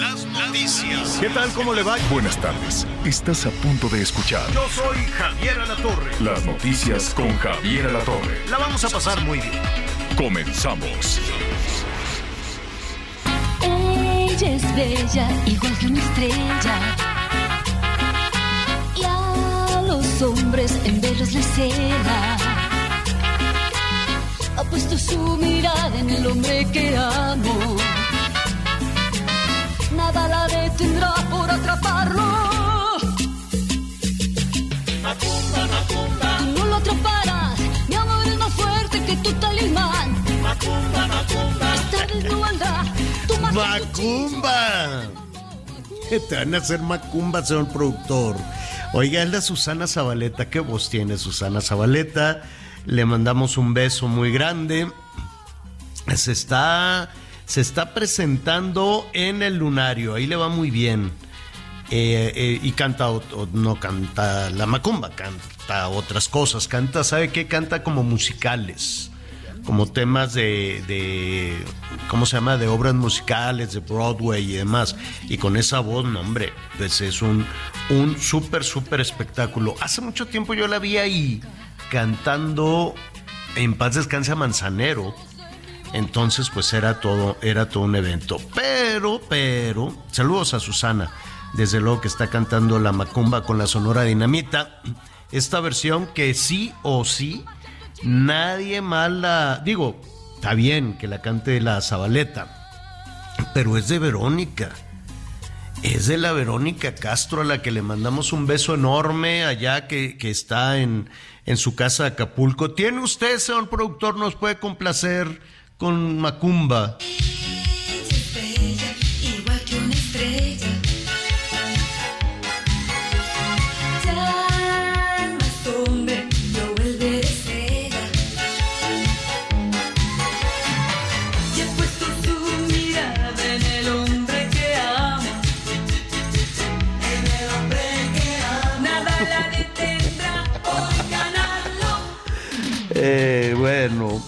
Las noticias. ¿Qué tal? ¿Cómo le va? Buenas tardes. Estás a punto de escuchar Yo soy Javier Alatorre. las noticias con Javier Alatorre. La vamos a pasar muy bien. Comenzamos. Ella es bella, igual que una estrella. Y a los hombres en verlos les cela. Ha puesto su mirada en el hombre que amo. Nada la detendrá por atraparlo. Tú no lo atraparás, mi amor es más fuerte que tu talismán. Esta vez no valdrá tu magia, tu ¡Macumba! Te van a hacer macumba, señor productor. Oiga, es la Susana Zabaleta. ¿Qué voz tiene Susana Zabaleta? Le mandamos un beso muy grande. Se está, se está presentando en el lunario. Ahí le va muy bien. Eh, eh, y canta, o- no canta la macumba, canta otras cosas. Canta, ¿sabe qué? Canta como musicales como temas de, ¿cómo se llama? De obras musicales, de Broadway y demás. Y con esa voz, no, hombre, pues es un, un súper, súper espectáculo. Hace mucho tiempo yo la vi ahí cantando En paz descansa Manzanero. Entonces, pues era todo, era todo un evento. Pero, pero, saludos a Susana. Desde luego que está cantando la macumba con la Sonora Dinamita. Esta versión que sí o sí nadie más la. Digo, está bien que la cante la Zabaleta, pero es de Verónica. Es de la Verónica Castro a la que le mandamos un beso enorme allá que, que está en, en su casa de Acapulco. ¿Tiene usted, señor productor, nos puede complacer con Macumba? estrella, igual que una estrella. Ya más hombre, yo volveré estrella. Y he puesto su mirada en el hombre que amo. En el hombre que amo. Nada la detendrá por ganarlo. Eh, bueno,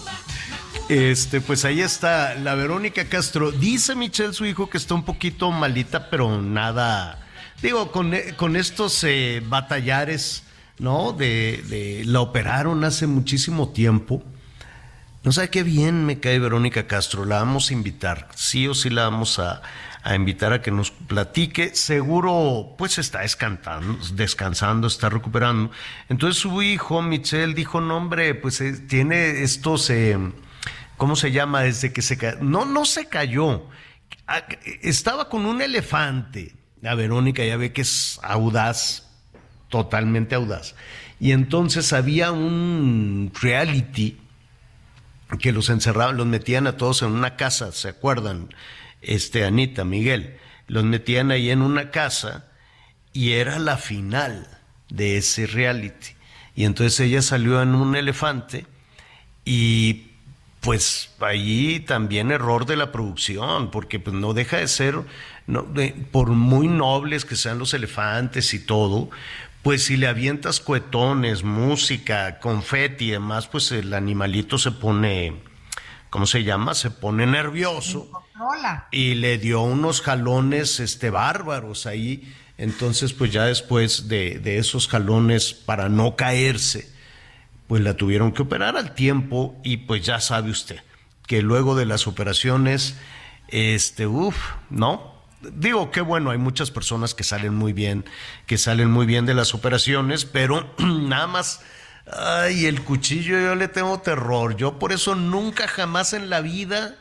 este, pues ahí está la Verónica Castro. Dice Michelle, su hijo, que está un poquito malita, pero nada. Digo, con, con estos eh, batallares, ¿no? De, la operaron hace muchísimo tiempo. No sabe qué bien me cae Verónica Castro. La vamos a invitar. Sí o sí la vamos a, a invitar a que nos platique. Seguro, pues está descansando, descansando, está recuperando. Entonces su hijo, Michelle, dijo, no hombre, pues eh, tiene estos, eh, ¿cómo se llama? Desde que se cayó. No, no se cayó. Ah, Estaba con un elefante. La Verónica ya ve que es audaz, totalmente audaz. Y entonces había un reality que los encerraban, los metían a todos en una casa, ¿se acuerdan? Este, Anita, Miguel, los metían ahí en una casa y era la final de ese reality. Y entonces ella salió en un elefante y pues allí también error de la producción, porque pues no deja de ser, no, de- por muy nobles que sean los elefantes y todo, pues si le avientas cuetones, música, confeti y demás, pues el animalito se pone, ¿cómo se llama? Se pone nervioso y le dio unos jalones este bárbaros ahí. Entonces, pues ya después de, de esos jalones, para no caerse, pues la tuvieron que operar al tiempo y pues ya sabe usted que luego de las operaciones, este, uff, ¿no? Digo que bueno, hay muchas personas que salen muy bien, que salen muy bien de las operaciones, pero nada más, ay, el cuchillo yo le tengo terror, yo por eso nunca jamás en la vida,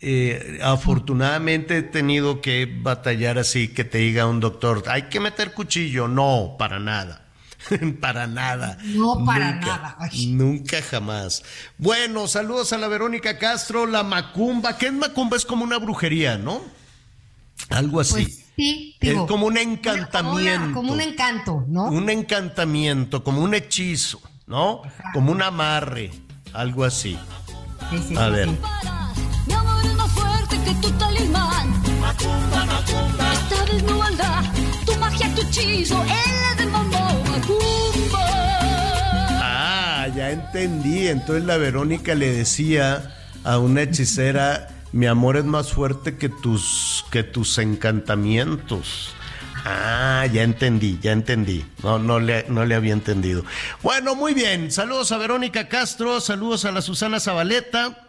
eh, afortunadamente he tenido que batallar así, que te diga un doctor, hay que meter cuchillo, no, para nada. para nada. No, para Nunca, nada. Ay. Nunca jamás. Bueno, saludos a la Verónica Castro, la macumba. ¿Qué es macumba? Es como una brujería, ¿no? Algo así. Pues sí, es como un una- encantamiento. Como, una- como un encanto, ¿no? Un encantamiento, como un hechizo, ¿no? Como un amarre, algo así. Sí, sí, A sí, ver. sí. Mi amor es más fuerte que tu talismán. Esta vez no anda tu magia, tu hechizo. Él Ah, ya entendí. Entonces la Verónica le decía a una hechicera, mi amor es más fuerte que tus, que tus encantamientos. Ah, ya entendí, ya entendí. No, no le, no le había entendido. Bueno, muy bien. Saludos a Verónica Castro, saludos a la Susana Zabaleta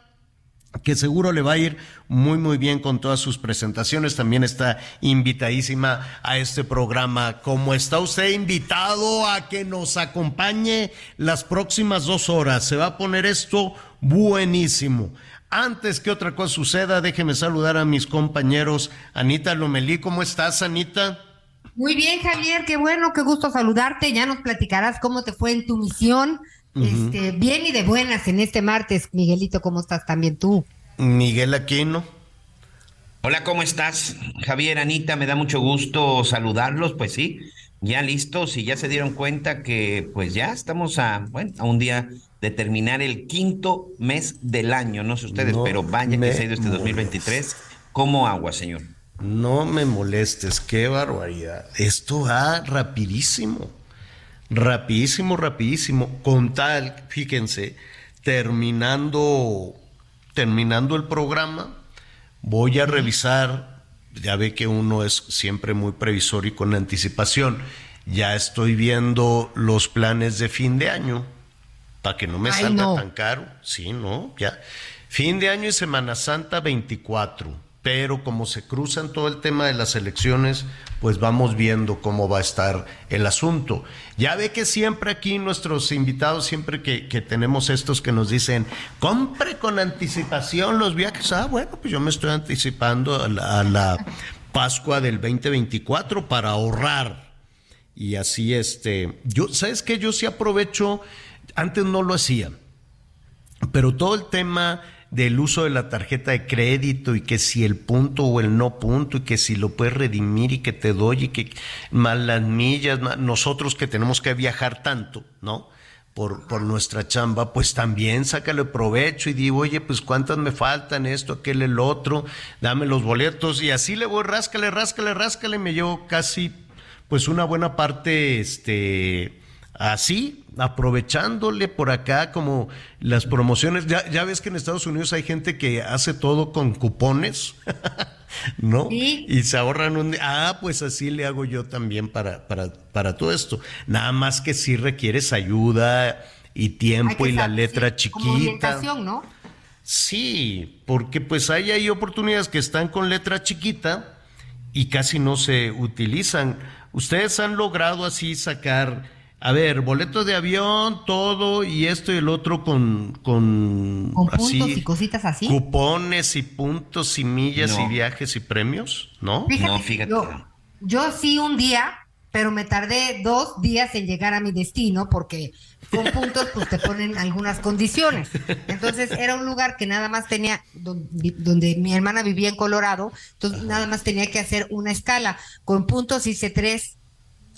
que seguro le va a ir muy muy bien con todas sus presentaciones. También está invitadísima a este programa. Como está usted invitado a que nos acompañe las próximas dos horas. Se va a poner esto buenísimo. Antes que otra cosa suceda, déjeme saludar a mis compañeros. Anita Lomelí, ¿cómo estás, Anita? Muy bien, Javier, qué bueno, qué gusto saludarte. Ya nos platicarás cómo te fue en tu misión. Este, bien y de buenas en este martes. Miguelito, ¿cómo estás también tú? Miguel Aquino. Hola, ¿cómo estás? Javier, Anita, me da mucho gusto saludarlos, pues sí, ya listos y ya se dieron cuenta que pues ya estamos a, bueno, a un día de terminar el quinto mes del año, no sé ustedes, No pero vaya que se ha ido este 2023 como agua, señor. No me molestes, qué barbaridad. Esto va rapidísimo. Rapidísimo, rapidísimo. Con tal, fíjense, terminando, terminando el programa, voy a revisar, ya ve que uno es siempre muy previsor y con anticipación. Ya estoy viendo los planes de fin de año, para que no me Ay, salga no. tan caro. Sí, ¿no? Ya. Fin de año y Semana Santa 24. Pero como se cruzan todo el tema de las elecciones, pues vamos viendo cómo va a estar el asunto. Ya ve que siempre aquí nuestros invitados, siempre que, tenemos estos que nos dicen, compre con anticipación los viajes. Ah, bueno, pues yo me estoy anticipando a la, a la Pascua del 2024 para ahorrar. Y así, este, yo, ¿sabes qué? Yo sí aprovecho, antes no lo hacía, pero todo el tema del uso de la tarjeta de crédito y que si el punto o el no punto y que si lo puedes redimir y que te doy y que más las millas, nosotros que tenemos que viajar tanto, ¿no? Por, por nuestra chamba, pues también sácale provecho y digo, oye, pues cuántas me faltan, esto, aquel, el otro, dame los boletos y así le voy, ráscale, ráscale, ráscale, me llevo casi, pues una buena parte, este, así, aprovechándole por acá como las promociones. Ya, ya ves que en Estados Unidos hay gente que hace todo con cupones, ¿no? Sí. Y se ahorran un... Ah, pues así le hago yo también para, para, para todo esto. Nada más que si requieres ayuda y Hay tiempo y la letra sí, Como chiquita. orientación, ¿no? Sí, porque pues ahí hay oportunidades que están con letra chiquita y casi no se utilizan. Ustedes han logrado así sacar, a ver, boletos de avión, todo y esto y el otro con con, Con así, puntos y cositas así. cupones y puntos y millas y viajes y premios, ¿no? No, fíjate. Yo, yo sí un día, pero me tardé dos días en llegar a mi destino porque con puntos pues te ponen algunas condiciones. Entonces era un lugar que nada más tenía, donde, mi hermana vivía en Colorado, entonces nada más tenía que hacer una escala. Con puntos hice tres.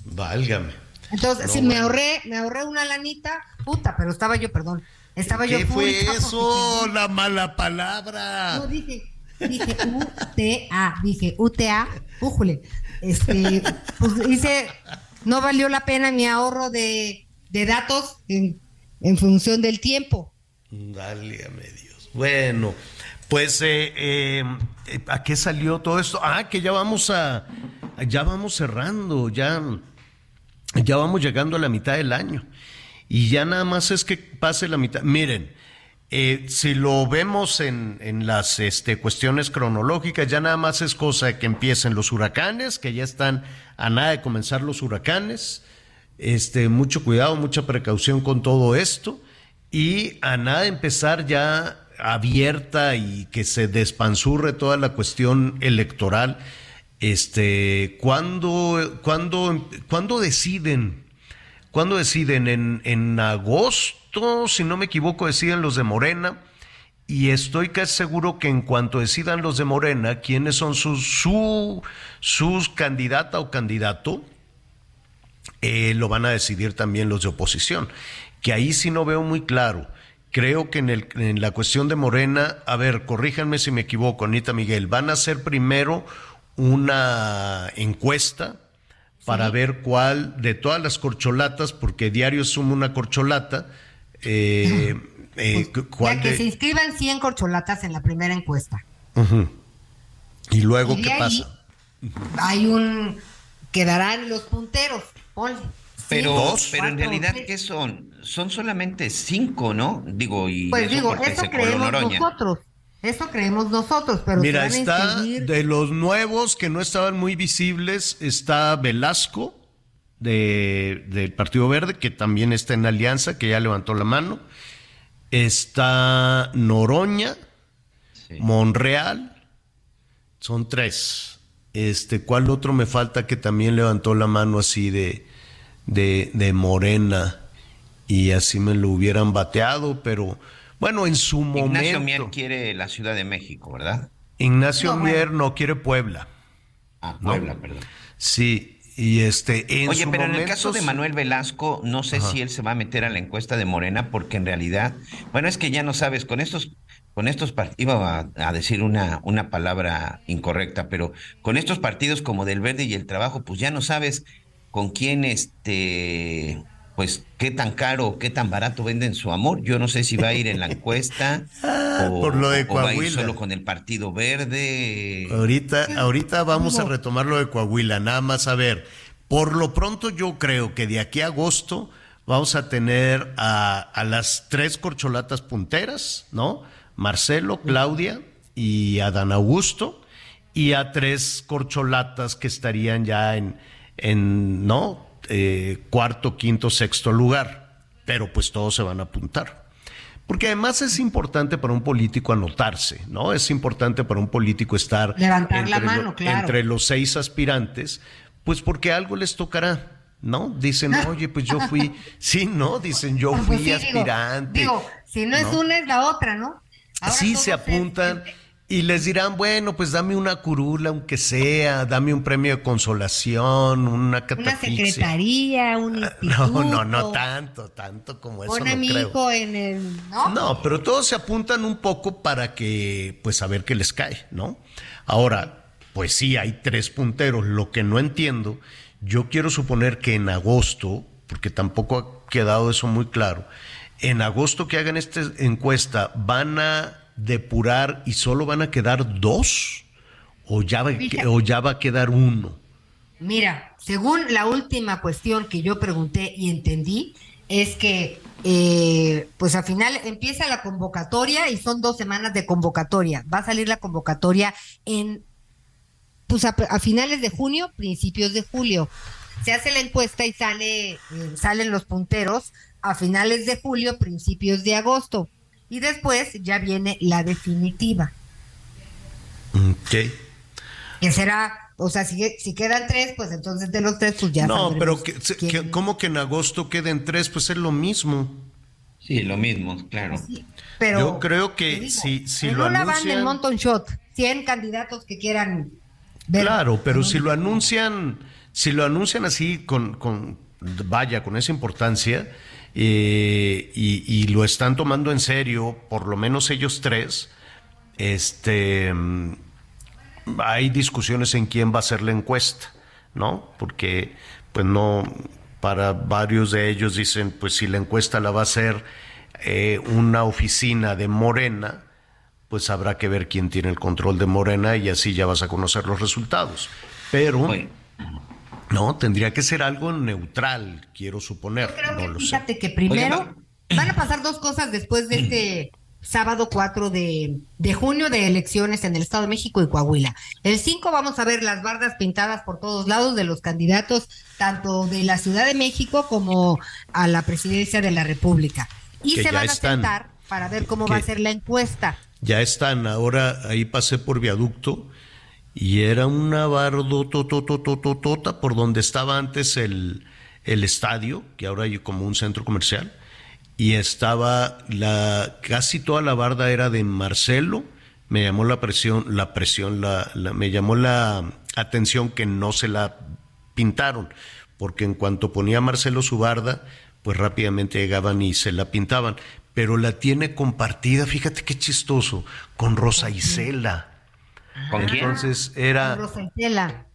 Válgame. Entonces, No, si me ahorré, me ahorré una lanita, puta, pero estaba yo, perdón, estaba yo ¿Qué fue porque eso? La mala palabra. No, dije, dije UTA, dije UTA, újule. Este, pues hice, no valió la pena mi ahorro de, de datos en, en función del tiempo. Válgame Dios. Bueno, pues, eh, eh, ¿a qué salió todo esto? Ah, que ya vamos a, ya vamos cerrando, ya, ya vamos llegando a la mitad del año. Y ya nada más es que pase la mitad. Miren, eh, si lo vemos en, en las este, cuestiones cronológicas, ya nada más es cosa de que empiecen los huracanes, que ya están a nada de comenzar los huracanes. Este, mucho cuidado, mucha precaución con todo esto. Y a nada de empezar ya abierta y que se despanzurre toda la cuestión electoral. Este, ¿cuándo, cuándo, cuándo deciden? ¿Cuándo deciden? En, en agosto, si no me equivoco, deciden los de Morena. Y estoy casi seguro que en cuanto decidan los de Morena, quiénes son sus, su, sus candidata o candidato, eh, lo van a decidir también los de oposición. Que ahí sí no veo muy claro. Creo que en, el, en la cuestión de Morena, a ver, corríjanme si me equivoco, Anita Miguel, van a hacer primero una encuesta para ver cuál de todas las corcholatas, porque diario suma una corcholata, eh, eh, cu- cuál Ya que de- se inscriban 100 corcholatas en la primera encuesta. Y luego, Y de ¿qué ahí pasa? Hay un. Quedarán los punteros. ponle. Pero, Dos. pero en realidad, tres. ¿qué son? Son solamente cinco, ¿no? Digo, y Pues eso digo, eso creemos Noroña. nosotros. Eso creemos nosotros, pero Mira, van a está de los nuevos que no estaban muy visibles, está Velasco de, del Partido Verde, que también está en alianza, que ya levantó la mano. Está Noroña, Sí. Monreal, son tres. Este, ¿cuál otro me falta que también levantó la mano así de, de, de Morena? Y así me lo hubieran bateado, pero bueno, en su Ignacio Mier momento. quiere la Ciudad de México, ¿verdad? Ignacio No, Mier no quiere Puebla. Ah, No. Puebla, perdón. Sí, y este en Oye, su pero en el momento caso de Manuel Velasco, no sé si él se va a meter a la encuesta de Morena, porque en realidad, bueno, es que ya no sabes, con estos, con estos partidos, iba a, a decir una, una palabra incorrecta, pero con estos partidos como del Verde y el Trabajo, pues ya no sabes con quién, este, pues qué tan caro o qué tan barato venden su amor. Yo no sé si va a ir en la encuesta o, Ah, por lo de o va a ir Coahuila. solo con el Partido Verde. Ahorita, ahorita vamos a retomar lo de Coahuila, nada más a ver. Por lo pronto yo creo que de aquí a agosto vamos a tener a, a las tres corcholatas punteras, ¿no? Marcelo, Claudia y Adán Augusto, y a tres corcholatas que estarían ya en, en ¿no? Eh, cuarto, quinto, sexto lugar. Pero pues todos se van a apuntar. Porque además es importante para un político anotarse, ¿no? Es importante para un político estar Levantar la lo- mano, claro. entre los seis aspirantes, pues porque algo les tocará, ¿no? Dicen, oye, pues yo fui, sí, ¿no? Dicen, yo Pues fui sí, aspirante. Digo, si no, es una, es la otra, ¿no? Ahora sí se apuntan y les dirán, bueno, pues dame una curula, aunque sea, dame un premio de consolación, una Una catafixia. secretaría, un instituto. No, no, no tanto, tanto como eso no mi creo. hijo en el. ¿No? No, pero todos se apuntan un poco para que, pues, a ver qué les cae, ¿no? Ahora, pues sí, hay tres punteros. Lo que no entiendo, yo quiero suponer que en agosto, porque tampoco ha quedado eso muy claro, en agosto que hagan esta encuesta, ¿van a depurar y solo van a quedar dos? ¿O ya va, Fíjate. o ya va a quedar uno? Mira, según la última cuestión que yo pregunté y entendí, es que eh, pues al final empieza la convocatoria y son dos semanas de convocatoria. Va a salir la convocatoria en pues a, a finales de junio, principios de julio. Se hace la encuesta y sale, eh, salen los punteros a finales de julio, principios de agosto. Y después ya viene la definitiva. Ok. Que será, o sea, si, si quedan tres, pues entonces de los tres, pues ya No, pero que, que- ¿cómo que en agosto queden tres? Pues es lo mismo. Sí, lo mismo, claro. Pero Yo creo que digo, si, si en lo una van anuncian. el Monton Shot, 100 candidatos que quieran ver. Claro, pero si lo anuncian, si lo anuncian así con, con vaya, con esa importancia, eh, y, y lo están tomando en serio, por lo menos ellos tres, este mm, hay discusiones en quién va a hacer la encuesta, ¿no? Porque, pues no, para varios de ellos dicen, pues si la encuesta la va a hacer eh, una oficina de Morena, pues habrá que ver quién tiene el control de Morena y así ya vas a conocer los resultados. Pero, Oye, no, tendría que ser algo neutral, quiero suponer, Yo creo no que lo sé. fíjate que primero van a pasar dos cosas después de este sábado 4 de, de junio de elecciones en el Estado de México y Coahuila. El 5 vamos a ver las bardas pintadas por todos lados de los candidatos, tanto de la Ciudad de México como a la presidencia de la República. Y Que se van a están. sentar para ver cómo va a ser la encuesta. Ya están, ahora ahí pasé por viaducto y era una bardotototototota por donde estaba antes el, el estadio, que ahora hay como un centro comercial, y estaba la casi toda la barda era de Marcelo. Me llamó la presión, la presión, la, la- me llamó la atención que no se la pintaron, porque en cuanto ponía Marcelo su barda, pues rápidamente llegaban y se la pintaban. Pero la tiene compartida, fíjate qué chistoso, con Rosa Isela. ¿Con quién? Entonces era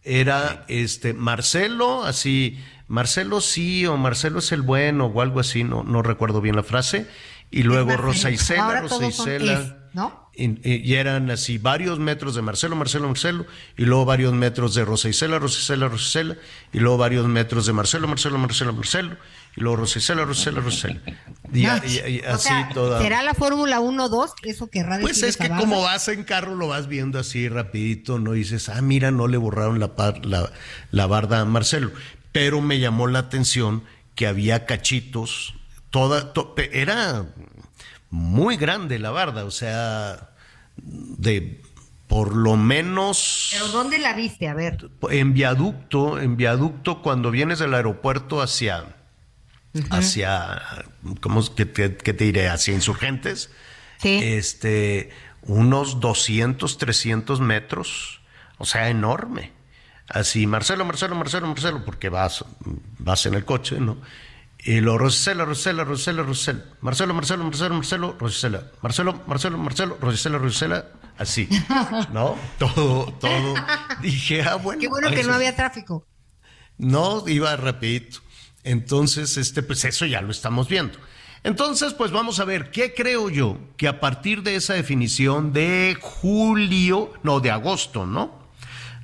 era este Marcelo, así, Marcelo sí o Marcelo es el bueno o algo así, no, no recuerdo bien la frase, y luego. Rosa Isela, Rosa Isela, ¿no? Y, eran así varios metros de Marcelo, Marcelo, Marcelo, y luego varios metros de Rosa Isela, Rosa Isela, Rosa Isela, y luego varios metros de Marcelo, Marcelo, Marcelo, Marcelo, y luego Rosa Isela, Rosa Isela, Rosa Isela. Y, No, y- y o así sea, toda. ¿Será la Fórmula 1-2? Eso querrá decir. Pues es que como vas en carro lo vas viendo así rapidito, no dices, ah, mira, no le borraron la, par- la, la barda a Marcelo. Pero me llamó la atención que había cachitos, toda, to- era muy grande la barda, o sea, de por lo menos ¿Pero dónde la viste? A ver. en viaducto, en viaducto cuando vienes del aeropuerto hacia, hacia, ¿cómo es que te, que te diré? Hacia Insurgentes. Sí. Este, unos 200, 300 metros, o sea, enorme. Así, Marcelo, Marcelo, Marcelo, Marcelo, porque vas, vas en el coche, ¿no? Y lo Rosela, Rosela, Rosela, Rosela, Marcelo, Marcelo, Marcelo, Marcelo, Rosela, Marcelo, Marcelo, Marcelo, Rosela, Rosela, así, ¿no? Todo, todo. Dije, ah, bueno. Qué bueno que eso- no había tráfico. no, iba rapidito. Entonces, este, pues eso ya lo estamos viendo. Entonces, pues vamos a ver, ¿qué creo yo? Que a partir de esa definición de julio, no, de agosto, ¿no?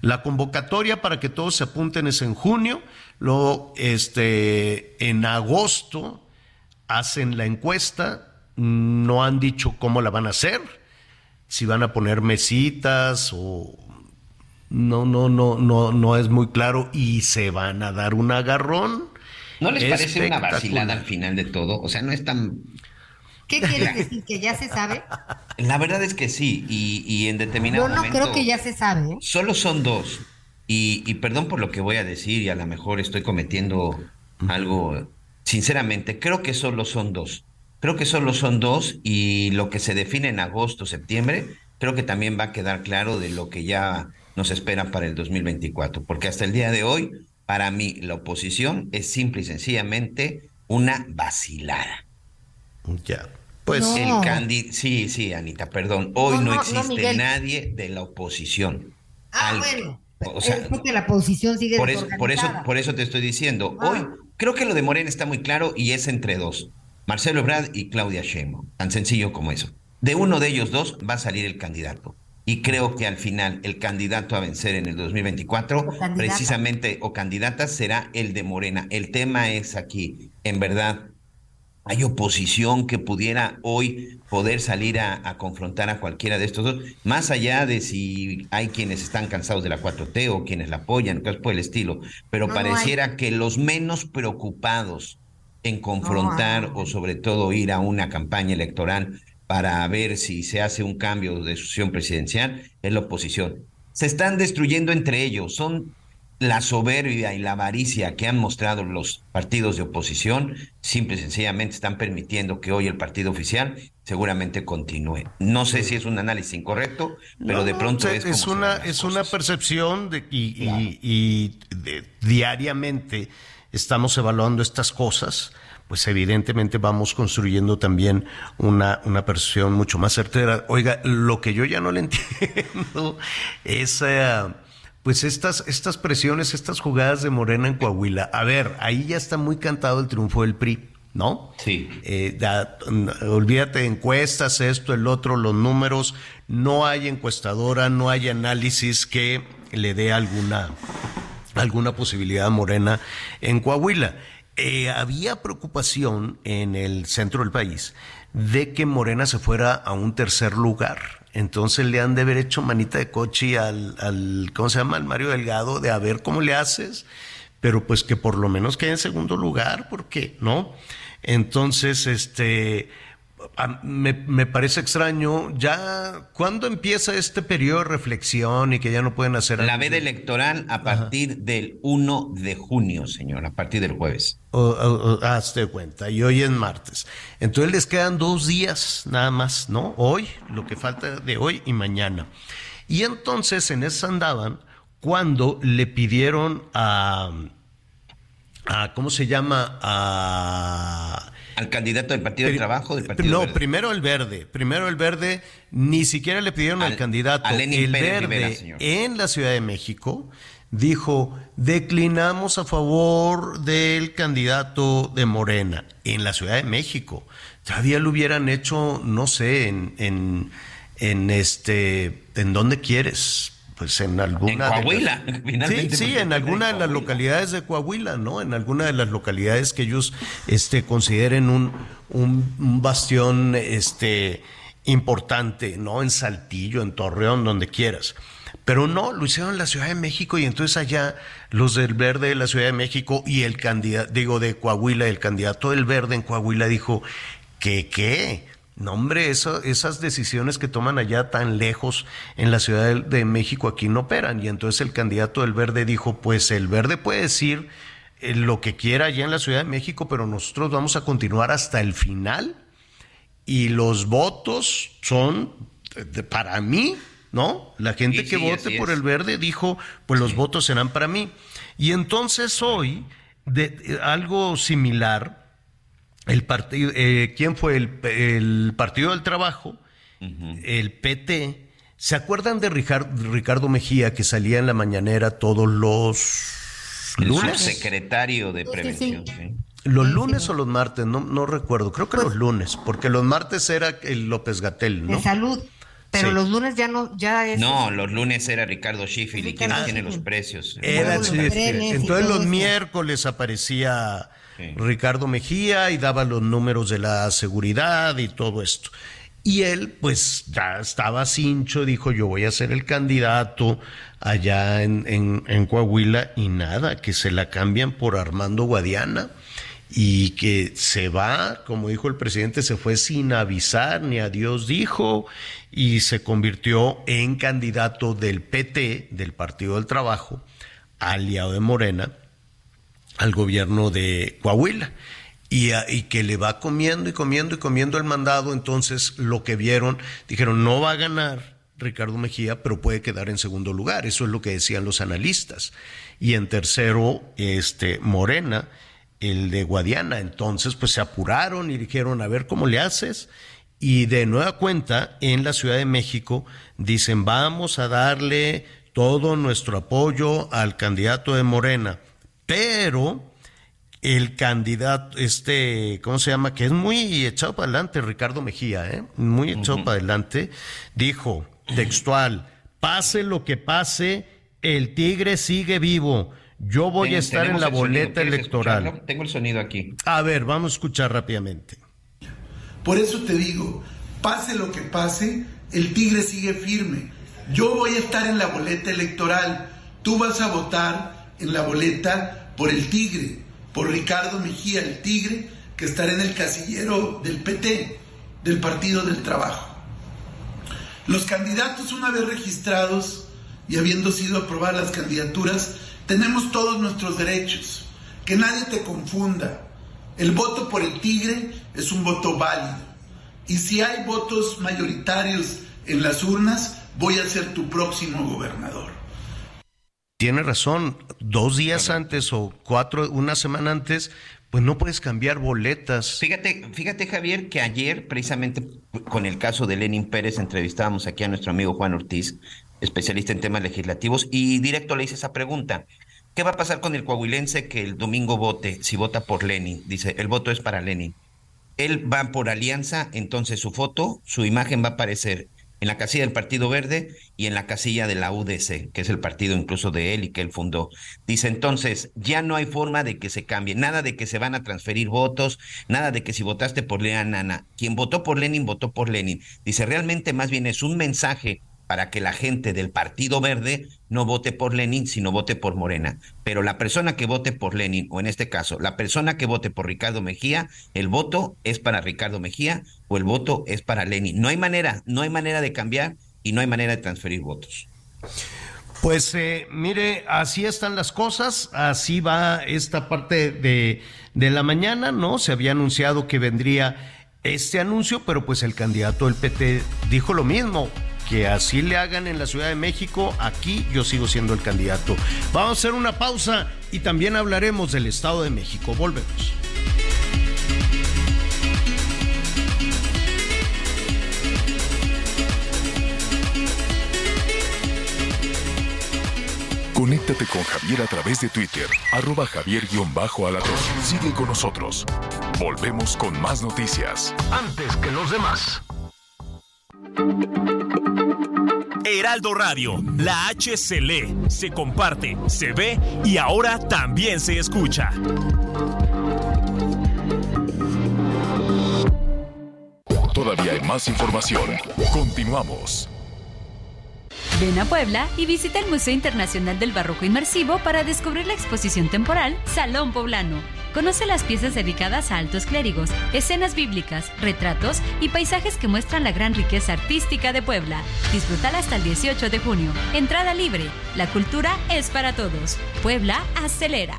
La convocatoria para que todos se apunten es en junio, luego, este, en agosto hacen la encuesta, no han dicho cómo la van a hacer, si van a poner mesitas o no, no, no, no, no es muy claro y se van a dar un agarrón. ¿No les parece una vacilada al final de todo? O sea, no es tan... ¿Qué quieres decir? ¿Que ya se sabe? La verdad es que sí, y, y en determinado Yo no momento... creo que ya se sabe. ¿eh? Solo son dos. Y, y perdón por lo que voy a decir, y a lo mejor estoy cometiendo algo, sinceramente, creo que solo son dos. Creo que solo son dos y lo que se define en agosto, septiembre, creo que también va a quedar claro de lo que ya nos espera para el 2024. Porque hasta el día de hoy, para mí, la oposición es simple y sencillamente una vacilada. Ya. Pues No. El candi sí, sí, Anita, perdón. Hoy No, no, no, no, existe nadie de la oposición. Ah, Al- bueno. O sea, es porque la posición sigue por eso, por eso, por eso te estoy diciendo. Ah. Hoy creo que lo de Morena está muy claro y es entre dos: Marcelo Ebrard y Claudia Sheinbaum. Tan sencillo como eso. De uno de ellos dos va a salir el candidato. Y creo que al final el candidato a vencer en el 2024, O precisamente, o candidata, será el de Morena. El tema es aquí, en verdad, ¿Hay oposición que pudiera hoy poder salir a, a confrontar a cualquiera de estos dos? Más allá de si hay quienes están cansados de la 4T o quienes la apoyan, cosas por el estilo. Pero No, no hay. pareciera que los menos preocupados en confrontar No o sobre todo ir a una campaña electoral para ver si se hace un cambio de sucesión presidencial es la oposición. Se están destruyendo entre ellos. Son la soberbia y la avaricia que han mostrado los partidos de oposición, simple y sencillamente están permitiendo que hoy el partido oficial seguramente continúe. No sé si es un análisis incorrecto, pero No, de pronto sea, es como una, es una percepción de, y, y- y de- diariamente estamos evaluando estas cosas, pues evidentemente vamos construyendo también una, una percepción mucho más certera. Oiga, lo que yo ya no le entiendo es eh, pues estas, estas presiones, estas jugadas de Morena en Coahuila. A ver, ahí ya está muy cantado el triunfo del PRI. ¿No? Sí. Eh, da- olvídate encuestas, esto, el otro, los números. No hay encuestadora, no hay análisis que le dé alguna, alguna posibilidad a Morena en Coahuila. Eh, había preocupación en el centro del país de que Morena se fuera a un tercer lugar. Entonces le han de haber hecho manita de coche al, al ¿cómo se llama? Al Mario Delgado, de a ver cómo le haces, pero pues que por lo menos quede en segundo lugar, ¿por qué? ¿No? Entonces, este, a- me, me parece extraño. Ya, ¿cuándo empieza este periodo de reflexión y que ya no pueden hacer La veda electoral a partir del 1 de junio, señor, a partir del jueves. O- o- o- hazte cuenta, y hoy es martes. Entonces les quedan dos días nada más, ¿no? Hoy, lo que falta de hoy y mañana. Y entonces en eso andaban cuando le pidieron a, a ¿cómo se llama? A... Al candidato del Partido del Trabajo, del Partido no, Verde. primero el verde. Primero el verde, ni siquiera le pidieron al, Al- candidato. a el Pérez verde Rivera, en la Ciudad de México dijo, declinamos a favor del candidato de Morena en la Ciudad de México. Todavía lo hubieran hecho, no sé, en, en, en este, ¿en dónde quieres? Pues en alguna. En de las- Coahuila, finalmente, Sí, sí, en alguna de las localidades de Coahuila, ¿no? En alguna de las localidades que ellos este, consideren un, un, un bastión este, importante, ¿no? En Saltillo, en Torreón, donde quieras. Pero no, lo hicieron en la Ciudad de México y entonces allá los del Verde de la Ciudad de México y el candidato, digo, de Coahuila, el candidato del Verde en Coahuila dijo, ¿qué qué? No, hombre, esas decisiones que toman allá tan lejos en la Ciudad de, de México aquí no operan. Y entonces el candidato del Verde dijo, pues el Verde puede decir eh, lo que quiera allá en la Ciudad de México, pero nosotros vamos a continuar hasta el final y los votos son eh, de- para mí, ¿no? La gente Sí, que sí, vote por es. el verde dijo, pues los votos serán para mí. Y entonces hoy, de, de- algo similar, el partido, eh, ¿quién fue? El, el Partido del Trabajo, el PT. ¿Se acuerdan de Ricardo Mejía que salía en la mañanera todos los El lunes? subsecretario de Prevención. sí. sí. ¿Los Sí, lunes sí. o los martes? No, no recuerdo. Creo que los lunes, porque los martes era el López Gatel, de ¿no? salud. Pero Sí. los lunes ya no, ya es. No, los lunes era Ricardo Schiffel y quien tiene los precios. Era Bueno, sí, los Entonces todo los eso. miércoles aparecía Ricardo Mejía y daba los números de la seguridad y todo esto. Y él, pues ya estaba cincho, dijo: Yo voy a ser el candidato allá en, en- en Coahuila y nada, que se la cambian por Armando Guadiana y que se va, como dijo el presidente, se fue sin avisar, ni a Dios dijo, y se convirtió en candidato del PT, del Partido del Trabajo, aliado de Morena, al gobierno de Coahuila. Y, a- y que le va comiendo y comiendo y comiendo el mandado, entonces lo que vieron, dijeron, no va a ganar Ricardo Mejía, pero puede quedar en segundo lugar, eso es lo que decían los analistas. Y en tercero, este, Morena, el de Guadiana, entonces pues se apuraron y dijeron, a ver cómo le haces. Y de nueva cuenta, en la Ciudad de México, dicen, vamos a darle todo nuestro apoyo al candidato de Morena, pero el candidato, este, ¿cómo se llama? Que es muy echado para adelante, Ricardo Mejía, ¿eh? Muy echado para adelante, dijo, textual, pase lo que pase, el tigre sigue vivo. Yo voy a estar en la el boleta ¿Quieres electoral. escucharlo? Tengo el sonido aquí. A ver, vamos a escuchar rápidamente. Por eso te digo, pase lo que pase, el tigre sigue firme. Yo voy a estar en la boleta electoral. Tú vas a votar en la boleta por el tigre, por Ricardo Mejía, el tigre, que estará en el casillero del PT, del Partido del Trabajo. Los candidatos, una vez registrados y habiendo sido aprobadas las candidaturas, tenemos todos nuestros derechos. Que nadie te confunda. El voto por el tigre es un voto válido. Y si hay votos mayoritarios en las urnas, voy a ser tu próximo gobernador. Tiene razón, dos días antes o cuatro, una semana antes, pues no puedes cambiar boletas. Fíjate, fíjate Javier, que ayer precisamente con el caso de Lenin Pérez entrevistábamos aquí a nuestro amigo Juan Ortiz, especialista en temas legislativos, y directo le hice esa pregunta. ¿Qué va a pasar con el coahuilense que el domingo vote, si vota por Lenin? Dice, el voto es para Lenin. Él va por alianza, entonces su foto, su imagen va a aparecer en la casilla del Partido Verde y en la casilla de la UDC, que es el partido incluso de él y que él fundó. Dice entonces, ya no hay forma de que se cambie, nada de que se van a transferir votos, nada de que si votaste por Lenin, nana. Quien votó por Lenin, votó por Lenin. Dice, realmente más bien es un mensaje para que la gente del Partido Verde no vote por Lenin, sino vote por Morena. Pero la persona que vote por Lenin, o en este caso, la persona que vote por Ricardo Mejía, el voto es para Ricardo Mejía o el voto es para Lenin. No hay manera, no hay manera de cambiar y no hay manera de transferir votos. Pues eh, mire, así están las cosas, así va esta parte de, de la mañana, ¿no? Se había anunciado que vendría este anuncio, pero pues el candidato del PT dijo lo mismo, que así le hagan en la Ciudad de México, aquí yo sigo siendo el candidato. Vamos a hacer una pausa y también hablaremos del Estado de México. Volvemos. Conéctate con Javier a través de Twitter, arroba javier-alatón. Sigue con nosotros. Volvemos con más noticias. Antes que los demás. Heraldo Radio, la H se lee, se comparte, se ve y ahora también se escucha. Todavía hay más información. Continuamos. Ven a Puebla y visita el Museo Internacional del Barroco Inmersivo para descubrir la exposición temporal Salón Poblano. Conoce las piezas dedicadas a altos clérigos, escenas bíblicas, retratos y paisajes que muestran la gran riqueza artística de Puebla. Disfrútala hasta el 18 de junio. Entrada libre. La cultura es para todos. Puebla acelera.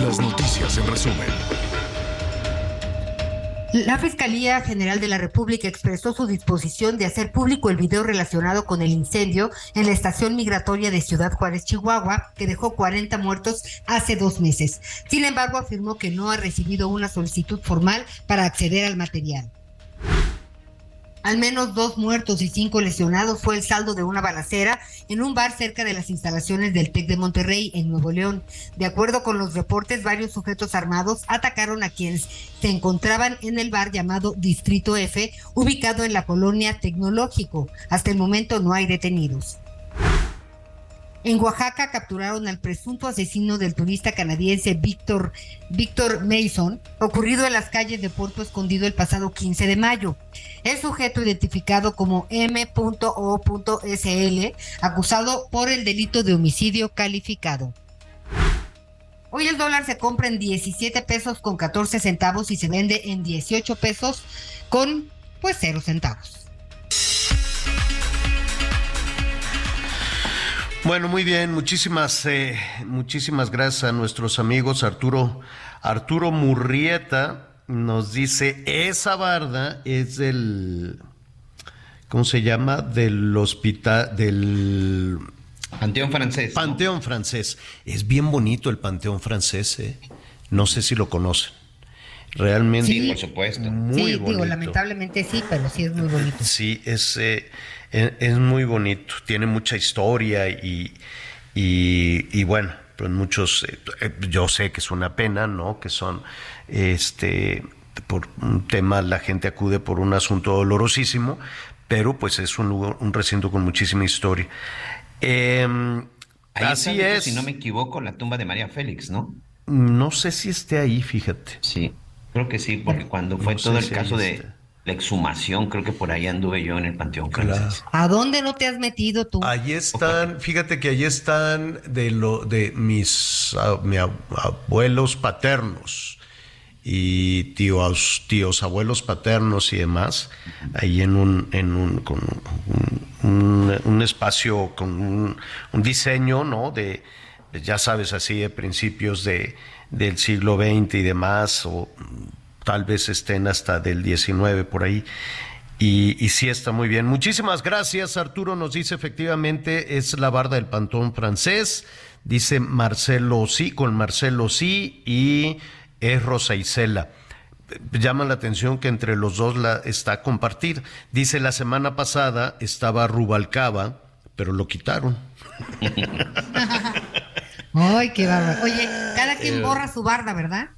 Las noticias en resumen. La Fiscalía General de la República expresó su disposición de hacer público el video relacionado con el incendio en la estación migratoria de Ciudad Juárez, Chihuahua, que dejó 40 muertos hace dos meses. Sin embargo, afirmó que no ha recibido una solicitud formal para acceder al material. Al menos dos muertos y cinco lesionados fue el saldo de una balacera en un bar cerca de las instalaciones del TEC de Monterrey, en Nuevo León. De acuerdo con los reportes, varios sujetos armados atacaron a quienes se encontraban en el bar llamado Distrito F, ubicado en la colonia Tecnológico. Hasta el momento no hay detenidos. En Oaxaca capturaron al presunto asesino del turista canadiense Víctor Víctor Mason, ocurrido en las calles de Puerto Escondido el pasado 15 de mayo. El sujeto identificado como M.O.SL, acusado por el delito de homicidio calificado. Hoy el dólar se compra en 17 pesos con 14 centavos y se vende en 18 pesos con pues 0 centavos. Bueno, muy bien, muchísimas, eh, muchísimas gracias a nuestros amigos. Arturo, Arturo Murrieta nos dice, esa barda es del, ¿cómo se llama? Del hospital, del... Panteón francés. ¿no? Panteón francés. Es bien bonito el Panteón francés, ¿eh? No sé si lo conocen. Realmente. Sí, por supuesto. Muy sí, bonito. digo, lamentablemente sí, pero sí es muy bonito. Sí, es, eh, es, es muy bonito, tiene mucha historia y, y, y bueno, pues muchos, eh, eh, yo sé que es una pena, ¿no? Que son, este, por un tema la gente acude por un asunto dolorosísimo, pero pues es un, lugar- un recinto con muchísima historia. Em, Ahí así está, es. Si no me equivoco, la tumba de María Félix, ¿no? No sé si esté ahí, fíjate. Sí, creo que sí, porque cuando fue No todo el si caso de. La exhumación, creo que por ahí anduve yo en el Panteón francés. ¿A dónde no te has metido tú? Allí están, fíjate que allí están de lo de mis ah, abuelos paternos y tíos, tíos abuelos paternos y demás, ahí en un, en un, con un, un- un espacio con un, un diseño, ¿no? De, de, ya sabes, así de principios de, del siglo XX y demás, o tal vez estén hasta del XIX por ahí. Y, y sí está muy bien. Muchísimas gracias, Arturo. Nos dice efectivamente es la barda del pantón francés. Dice Marcelo sí, con Marcelo sí, y es Rosa Isela. Llama la atención que entre los dos la está a compartir. Dice la semana pasada estaba Rubalcaba, pero lo quitaron. Ay, qué bárbaro. Oye, cada quien Eh, borra su barda, ¿verdad?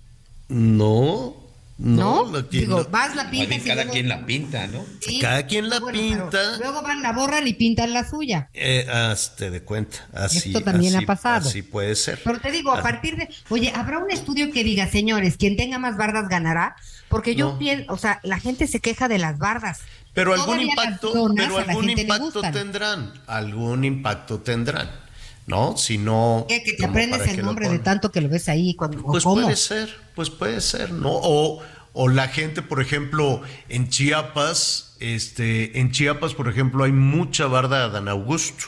No, no, ¿No? la Digo, vas la y cada luego- quien la pinta, ¿no? Sí. Cada quien la Bueno, pinta. Luego van, la borran y pintan la suya. Eh, hazte de cuenta. Así, Esto también así- ha pasado. Así puede ser. Pero te digo, a Ah. partir de, oye, habrá un estudio que diga, señores, quien tenga más bardas ganará, porque yo No. pienso, o sea, la gente se queja de las bardas, Pero algún Todavía impacto, pero algún impacto tendrán, algún impacto tendrán, ¿no? Si no, Que, te aprendes el nombre de tanto que lo ves ahí. Cuando, Pues cómo. puede ser, pues puede ser, ¿no? O, o la gente, por ejemplo, en Chiapas, este, en Chiapas, por ejemplo, hay mucha barda de Adán Augusto.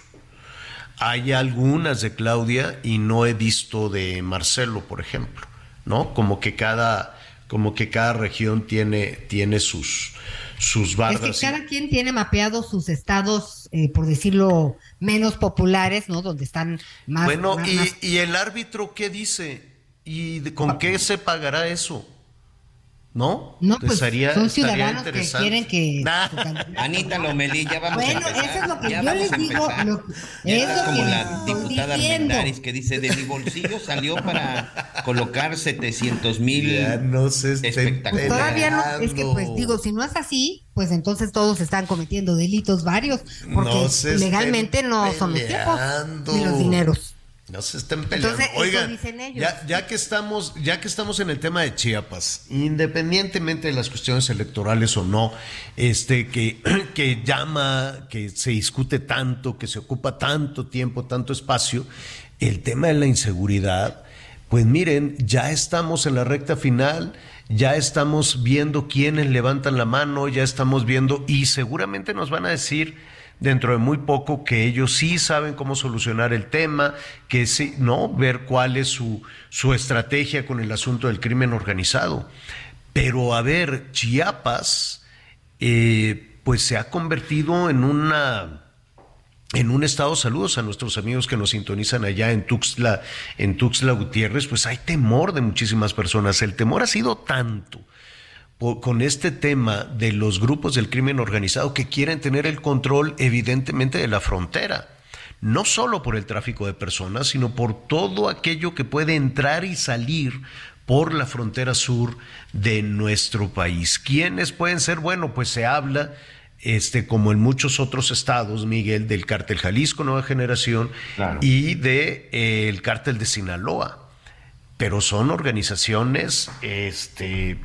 Hay algunas de Claudia y no he visto de Marcelo, por ejemplo, ¿no? Como que cada, como que cada región tiene, tiene sus, sus Es bardas. que cada quien tiene mapeados sus estados, eh, por decirlo, menos populares, ¿no? Donde están más. Bueno, más- y, más- y el árbitro qué dice? ¿Y de- con qué se pagará eso? ¿No? No, pues Estaría- son ciudadanos que quieren que. Anita Lomelí, ya vamos Bueno, a empezar. eso es lo que ya yo les digo, lo- Ya eso estás como que la diputada. Armendáriz que dice, de mi bolsillo salió para colocar 700 mil no se estén espectaculares. Todavía no, es que pues digo, si no es así, pues entonces todos están cometiendo delitos varios, porque No legalmente no son los tiempos ni los dineros. No se estén peleando. Entonces, eso Oigan, dicen ellos. ya, ya que estamos, ya que estamos en el tema de Chiapas, independientemente de las cuestiones electorales o no, este que, que llama, que se discute tanto, que se ocupa tanto tiempo, tanto espacio, el tema de la inseguridad, pues miren, ya estamos en la recta final, ya estamos viendo quiénes levantan la mano, ya estamos viendo, y seguramente nos van a decir dentro de muy poco que ellos sí saben cómo solucionar el tema, que sí, no, ver cuál es su, su estrategia con el asunto del crimen organizado. Pero a ver, Chiapas, eh, pues se ha convertido en una en un estado, saludos a nuestros amigos que nos sintonizan allá en Tuxtla, en Tuxtla Gutiérrez, pues hay temor de muchísimas personas. El temor ha sido tanto con este tema de los grupos del crimen organizado que quieren tener el control evidentemente de la frontera. No solo por el tráfico de personas, sino por todo aquello que puede entrar y salir por la frontera sur de nuestro país. ¿Quiénes pueden ser? Bueno, pues se habla este, como en muchos otros estados, Miguel, del cártel Jalisco Nueva Generación y de, eh, el cártel de Sinaloa. Pero son organizaciones este,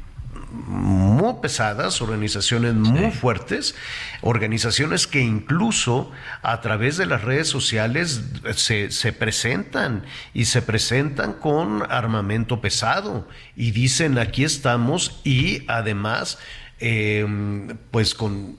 muy pesadas, organizaciones muy fuertes, organizaciones que incluso a través de las redes sociales se, se presentan y se presentan con armamento pesado y dicen aquí estamos y además eh, pues con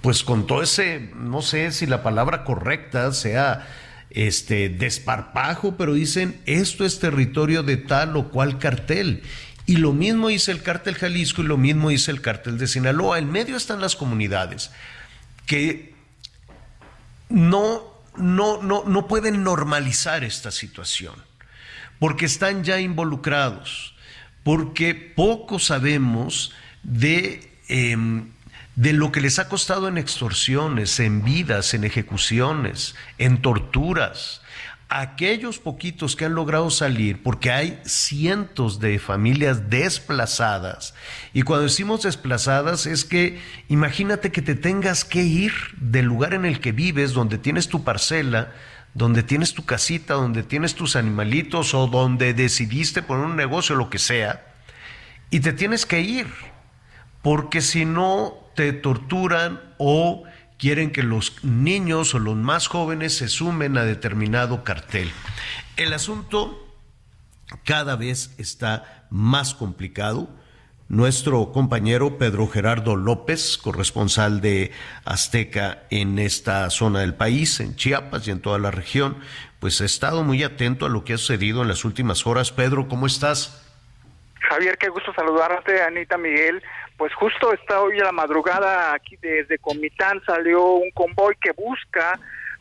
pues con todo ese, no sé si la palabra correcta sea este desparpajo, pero dicen esto es territorio de tal o cual cartel. Y lo mismo dice el cártel Jalisco y lo mismo dice el cártel de Sinaloa. En medio están las comunidades que no, no, no, no pueden normalizar esta situación, porque están ya involucrados, porque poco sabemos de, em, de lo que les ha costado en extorsiones, en vidas, en ejecuciones, en torturas. Aquellos poquitos que han logrado salir, porque hay cientos de familias desplazadas, y cuando decimos desplazadas es que imagínate que te tengas que ir del lugar en el que vives, donde tienes tu parcela, donde tienes tu casita, donde tienes tus animalitos o donde decidiste poner un negocio, lo que sea, y te tienes que ir, porque si no te torturan o quieren que los niños o los más jóvenes se sumen a determinado cartel. El asunto cada vez está más complicado. Nuestro compañero Pedro Gerardo López, corresponsal de Azteca en esta zona del país, en Chiapas y en toda la región, pues ha estado muy atento a lo que ha sucedido en las últimas horas. Pedro, ¿cómo estás? Javier, qué gusto saludarte, Anita Miguel. Pues justo está hoy a la madrugada aquí desde Comitán salió un convoy que busca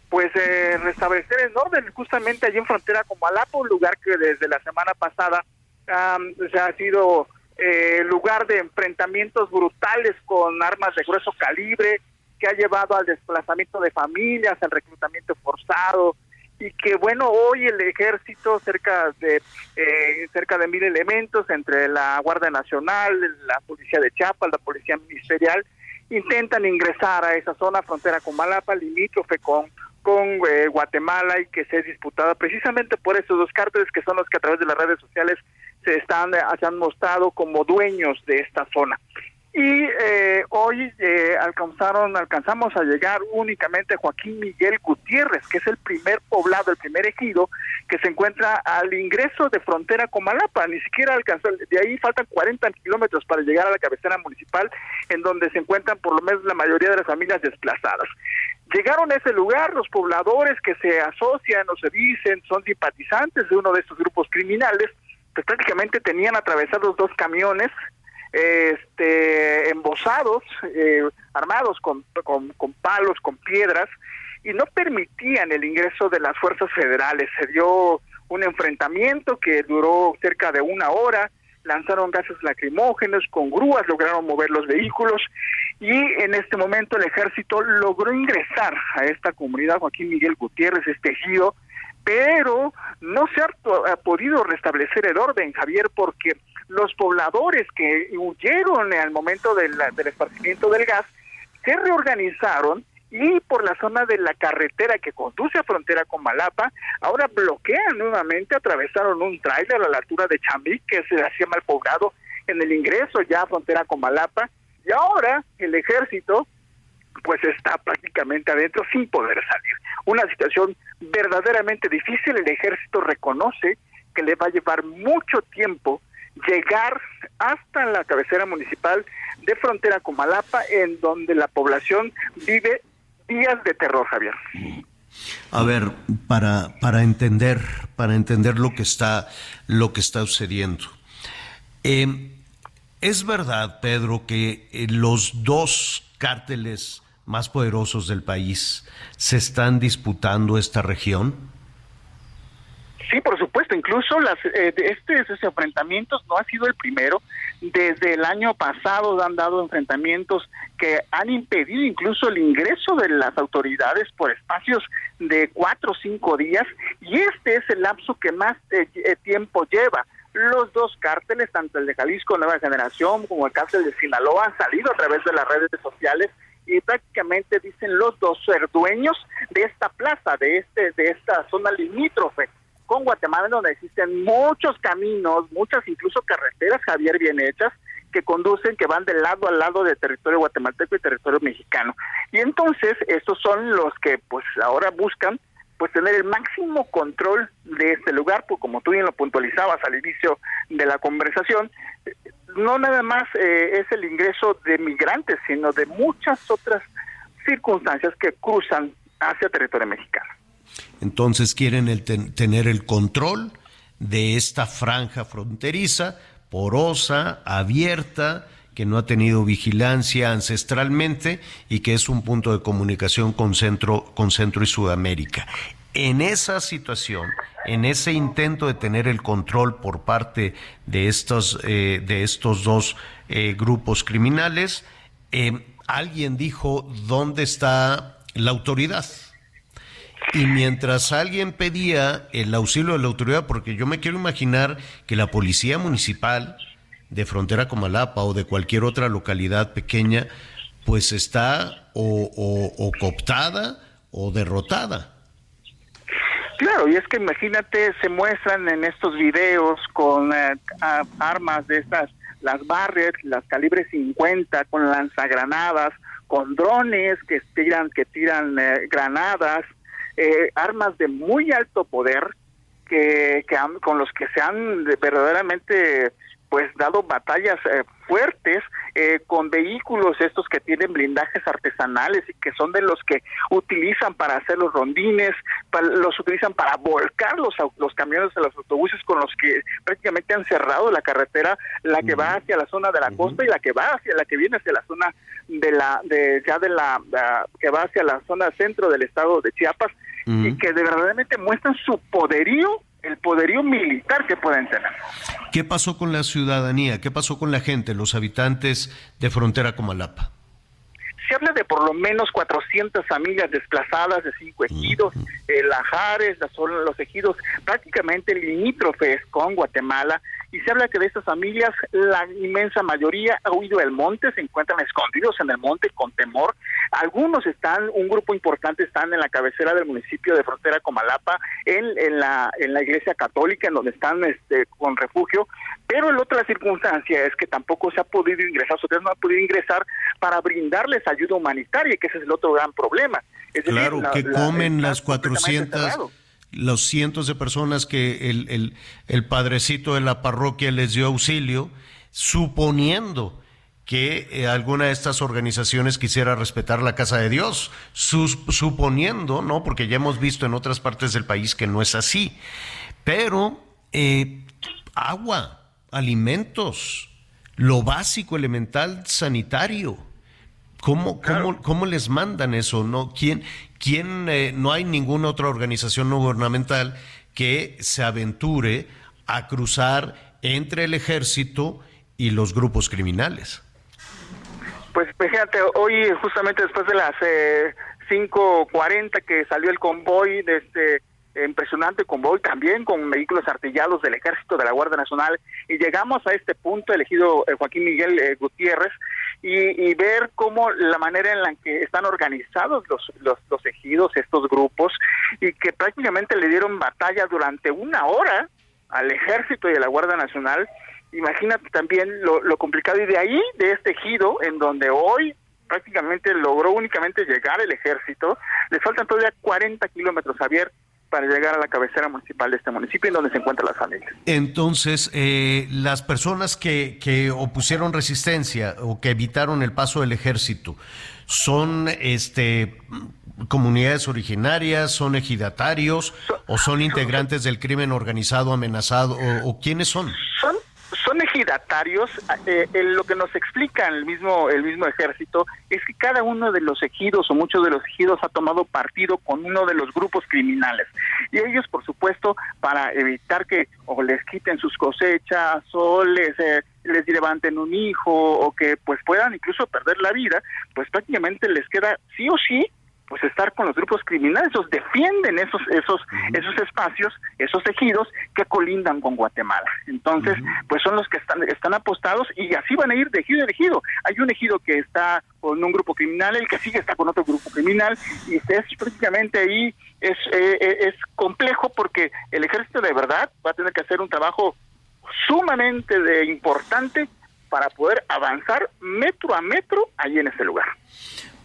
pues eh, restablecer el orden justamente allí en frontera con Malapa, un lugar que desde la semana pasada ha sido eh, lugar de enfrentamientos brutales con armas de grueso calibre que ha llevado al desplazamiento de familias, al reclutamiento forzado y que bueno hoy el ejército cerca de eh, cerca de mil elementos entre la Guardia Nacional, la policía de Chiapas, la policía ministerial intentan ingresar a esa zona frontera con Malapa, limítrofe con con eh, Guatemala y que se es disputada precisamente por esos dos cárteles que son los que a través de las redes sociales se están eh, se han mostrado como dueños de esta zona. Y eh, hoy eh, alcanzaron, alcanzamos a llegar únicamente a Joaquín Miguel Gutiérrez, que es el primer poblado, el primer ejido que se encuentra al ingreso de frontera con Malapa. Ni siquiera alcanzó, de ahí faltan 40 kilómetros para llegar a la cabecera municipal, en donde se encuentran por lo menos la mayoría de las familias desplazadas. Llegaron a ese lugar los pobladores que se asocian o se dicen son simpatizantes de uno de estos grupos criminales, pues prácticamente tenían atravesados dos camiones este, embosados, eh, armados con, con, palos, con piedras, y no permitían el ingreso de las fuerzas federales. Se dio un enfrentamiento que duró cerca de una hora, lanzaron gases lacrimógenos, con grúas lograron mover los vehículos y en este momento el ejército logró ingresar a esta comunidad Joaquín Miguel Gutiérrez, este ejido, pero no se ha podido restablecer el orden, Javier, porque los pobladores que huyeron al momento del, esparcimiento del gas se reorganizaron y por la zona de la carretera que conduce a frontera con Malapa, ahora bloquean nuevamente, atravesaron un tráiler a la altura de Chambí, que se hacía mal poblado en el ingreso ya a frontera con Malapa, y ahora el ejército pues está prácticamente adentro sin poder salir. Una situación verdaderamente difícil, el ejército reconoce que le va a llevar mucho tiempo llegar hasta la cabecera municipal de frontera con Malapa, en donde la población vive días de terror, Javier. A ver, para, para entender, para entender lo que está, lo que está sucediendo. Eh, es verdad, Pedro, que eh, los dos cárteles más poderosos del país se están disputando esta región. Sí, por supuesto, incluso las, eh, este, estos enfrentamientos no ha sido el primero. Desde el año pasado han dado enfrentamientos que han impedido incluso el ingreso de las autoridades por espacios de cuatro o cinco días y este es el lapso que más eh, eh, tiempo lleva. Los dos cárteles, tanto el de Jalisco Nueva Generación como el cártel de Sinaloa, han salido a través de las redes sociales y prácticamente dicen los dos ser dueños de esta plaza, de este, de esta zona limítrofe con Guatemala, donde existen muchos caminos, muchas incluso carreteras, Javier, bien hechas, que conducen, que van de lado a lado de territorio guatemalteco y territorio mexicano. Y entonces, estos son los que pues ahora buscan pues tener el máximo control de este lugar, pues como tú bien lo puntualizabas al inicio de la conversación, no nada más eh, es el ingreso de migrantes, sino de muchas otras circunstancias que cruzan hacia territorio mexicano. Entonces quieren el ten- tener el control de esta franja fronteriza, porosa, abierta, que no ha tenido vigilancia ancestralmente y que es un punto de comunicación con Centro, con Centro y Sudamérica. En esa situación, en ese intento de tener el control por parte de estos, eh, de estos dos eh, grupos criminales, eh, alguien dijo dónde está la autoridad. Y mientras alguien pedía el auxilio de la autoridad, porque yo me quiero imaginar que la policía municipal de Frontera Comalapa o de cualquier otra localidad pequeña, pues está o, o- o cooptada o derrotada. Claro, y es que imagínate, se muestran en estos videos con eh, armas de estas, las Barrett, las calibres 50, con lanzagranadas, con drones que tiran, que tiran eh, granadas, eh, armas de muy alto poder que, que han- con los que se han de- verdaderamente pues dado batallas eh, fuertes eh, con vehículos estos que tienen blindajes artesanales y que son de los que utilizan para hacer los rondines, los utilizan para volcar los, los camiones de los autobuses con los que prácticamente han cerrado la carretera, la que va hacia la zona de la costa y la que va hacia la que viene hacia la zona de la de ya de la, la- que va hacia la zona centro del estado de Chiapas y que de verdaderamente muestran su poderío, el poderío militar que pueden tener. ¿Qué pasó con la ciudadanía? ¿Qué pasó con la gente, los habitantes de Frontera Comalapa? Se habla de por lo menos 400 familias desplazadas de cinco ejidos, eh, Lajares, las- son los ejidos prácticamente limítrofes con Guatemala y se habla que de estas familias la inmensa mayoría ha huido del monte, se encuentran escondidos en el monte con temor. Algunos están, un grupo importante están en la cabecera del municipio de Frontera Comalapa, en, en la en la iglesia católica, en donde están este, con refugio, pero la otra circunstancia es que tampoco se ha podido ingresar, ustedes no han podido ingresar para brindarles ayuda humanitaria, que ese es el otro gran problema. Es decir, Claro, la- que comen las completamente 400, cerrado. Los cientos de personas que el, el, el padrecito de la parroquia les dio auxilio, suponiendo que eh, alguna de estas organizaciones quisiera respetar la casa de Dios, suponiendo, ¿no? Porque ya hemos visto en otras partes del país que no es así, pero eh, agua, alimentos, lo básico, elemental, sanitario. ¿Cómo, cómo, cómo les mandan eso? ¿No? ¿Quién, quién, eh, no hay ninguna otra organización no gubernamental que se aventure a cruzar entre el ejército y los grupos criminales? Pues fíjate, hoy justamente después de las eh, 5.40 que salió el convoy de este impresionante convoy también con vehículos artillados del ejército de la Guardia Nacional y llegamos a este punto elegido eh, Joaquín Miguel eh, Gutiérrez y, y ver cómo la manera en la que están organizados los, los, los ejidos, estos grupos y que prácticamente le dieron batalla durante una hora al ejército y a la Guardia Nacional. Imagínate también lo, lo complicado. Y de ahí, de este ejido, en donde hoy prácticamente logró únicamente llegar el ejército, le faltan todavía 40 kilómetros, Javier, para llegar a la cabecera municipal de este municipio, en donde se encuentran las familias. Entonces, eh, las personas que, que opusieron resistencia o que evitaron el paso del ejército, ¿son este comunidades originarias, son ejidatarios o son integrantes del crimen organizado amenazado o, o quiénes son? Son son ejidatarios, eh, eh, lo que nos explica el mismo el mismo ejército es que cada uno de los ejidos o muchos de los ejidos ha tomado partido con uno de los grupos criminales. Y ellos por supuesto para evitar que o les quiten sus cosechas o les eh, les levanten un hijo o que pues puedan incluso perder la vida pues prácticamente les queda sí o sí pues estar con los grupos criminales, ellos defienden esos esos esos espacios, esos ejidos que colindan con Guatemala. Entonces, pues son los que están están apostados y así van a ir de ejido en ejido. Hay un ejido que está con un grupo criminal, el que sigue está con otro grupo criminal y es prácticamente ahí es eh, eh, es complejo porque el ejército de verdad va a tener que hacer un trabajo sumamente de importante para poder avanzar metro a metro ahí en ese lugar.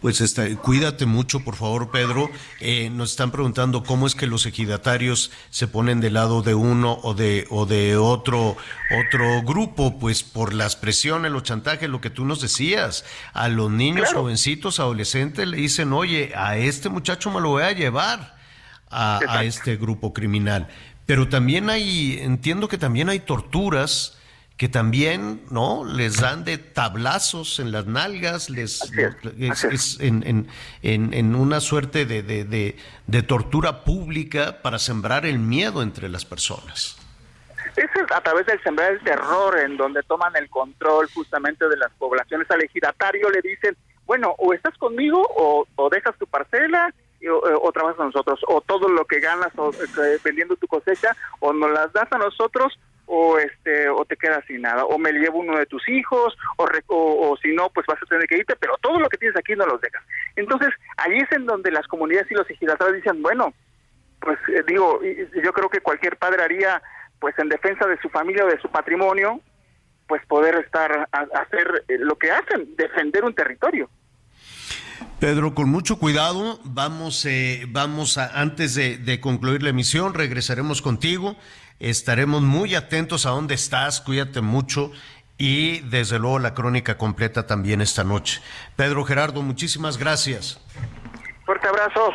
Pues está, cuídate mucho, por favor, Pedro. Eh, nos están preguntando cómo es que los ejidatarios se ponen del lado de uno o de o de otro otro grupo, pues por las presiones, los chantajes, lo que tú nos decías. A los niños, jovencitos, adolescentes le dicen, oye, a este muchacho me lo voy a llevar a, a este grupo criminal. Pero también hay, entiendo que también hay torturas que también, ¿no? Les dan de tablazos en las nalgas, les es, es en, en, en, en una suerte de, de, de, de tortura pública para sembrar el miedo entre las personas. Es a través del sembrar el terror en donde toman el control justamente de las poblaciones. Al ejidatario le dicen, bueno, o estás conmigo o, o dejas tu parcela o, o trabajas a nosotros, o todo lo que ganas o, eh, vendiendo tu cosecha, o nos las das a nosotros o este o te quedas sin nada o me llevo uno de tus hijos o, o, o si no pues vas a tener que irte pero todo lo que tienes aquí no los dejas. Entonces ahí es en donde las comunidades y los ejidatarios dicen bueno pues eh, digo yo creo que cualquier padre haría pues en defensa de su familia o de su patrimonio pues poder estar a, hacer eh, lo que hacen defender un territorio Pedro, con mucho cuidado, vamos, eh, vamos a, antes de concluir la emisión, regresaremos contigo, estaremos muy atentos a dónde estás, cuídate mucho y desde luego la crónica completa también esta noche. Pedro Gerardo, muchísimas gracias. fuerte abrazo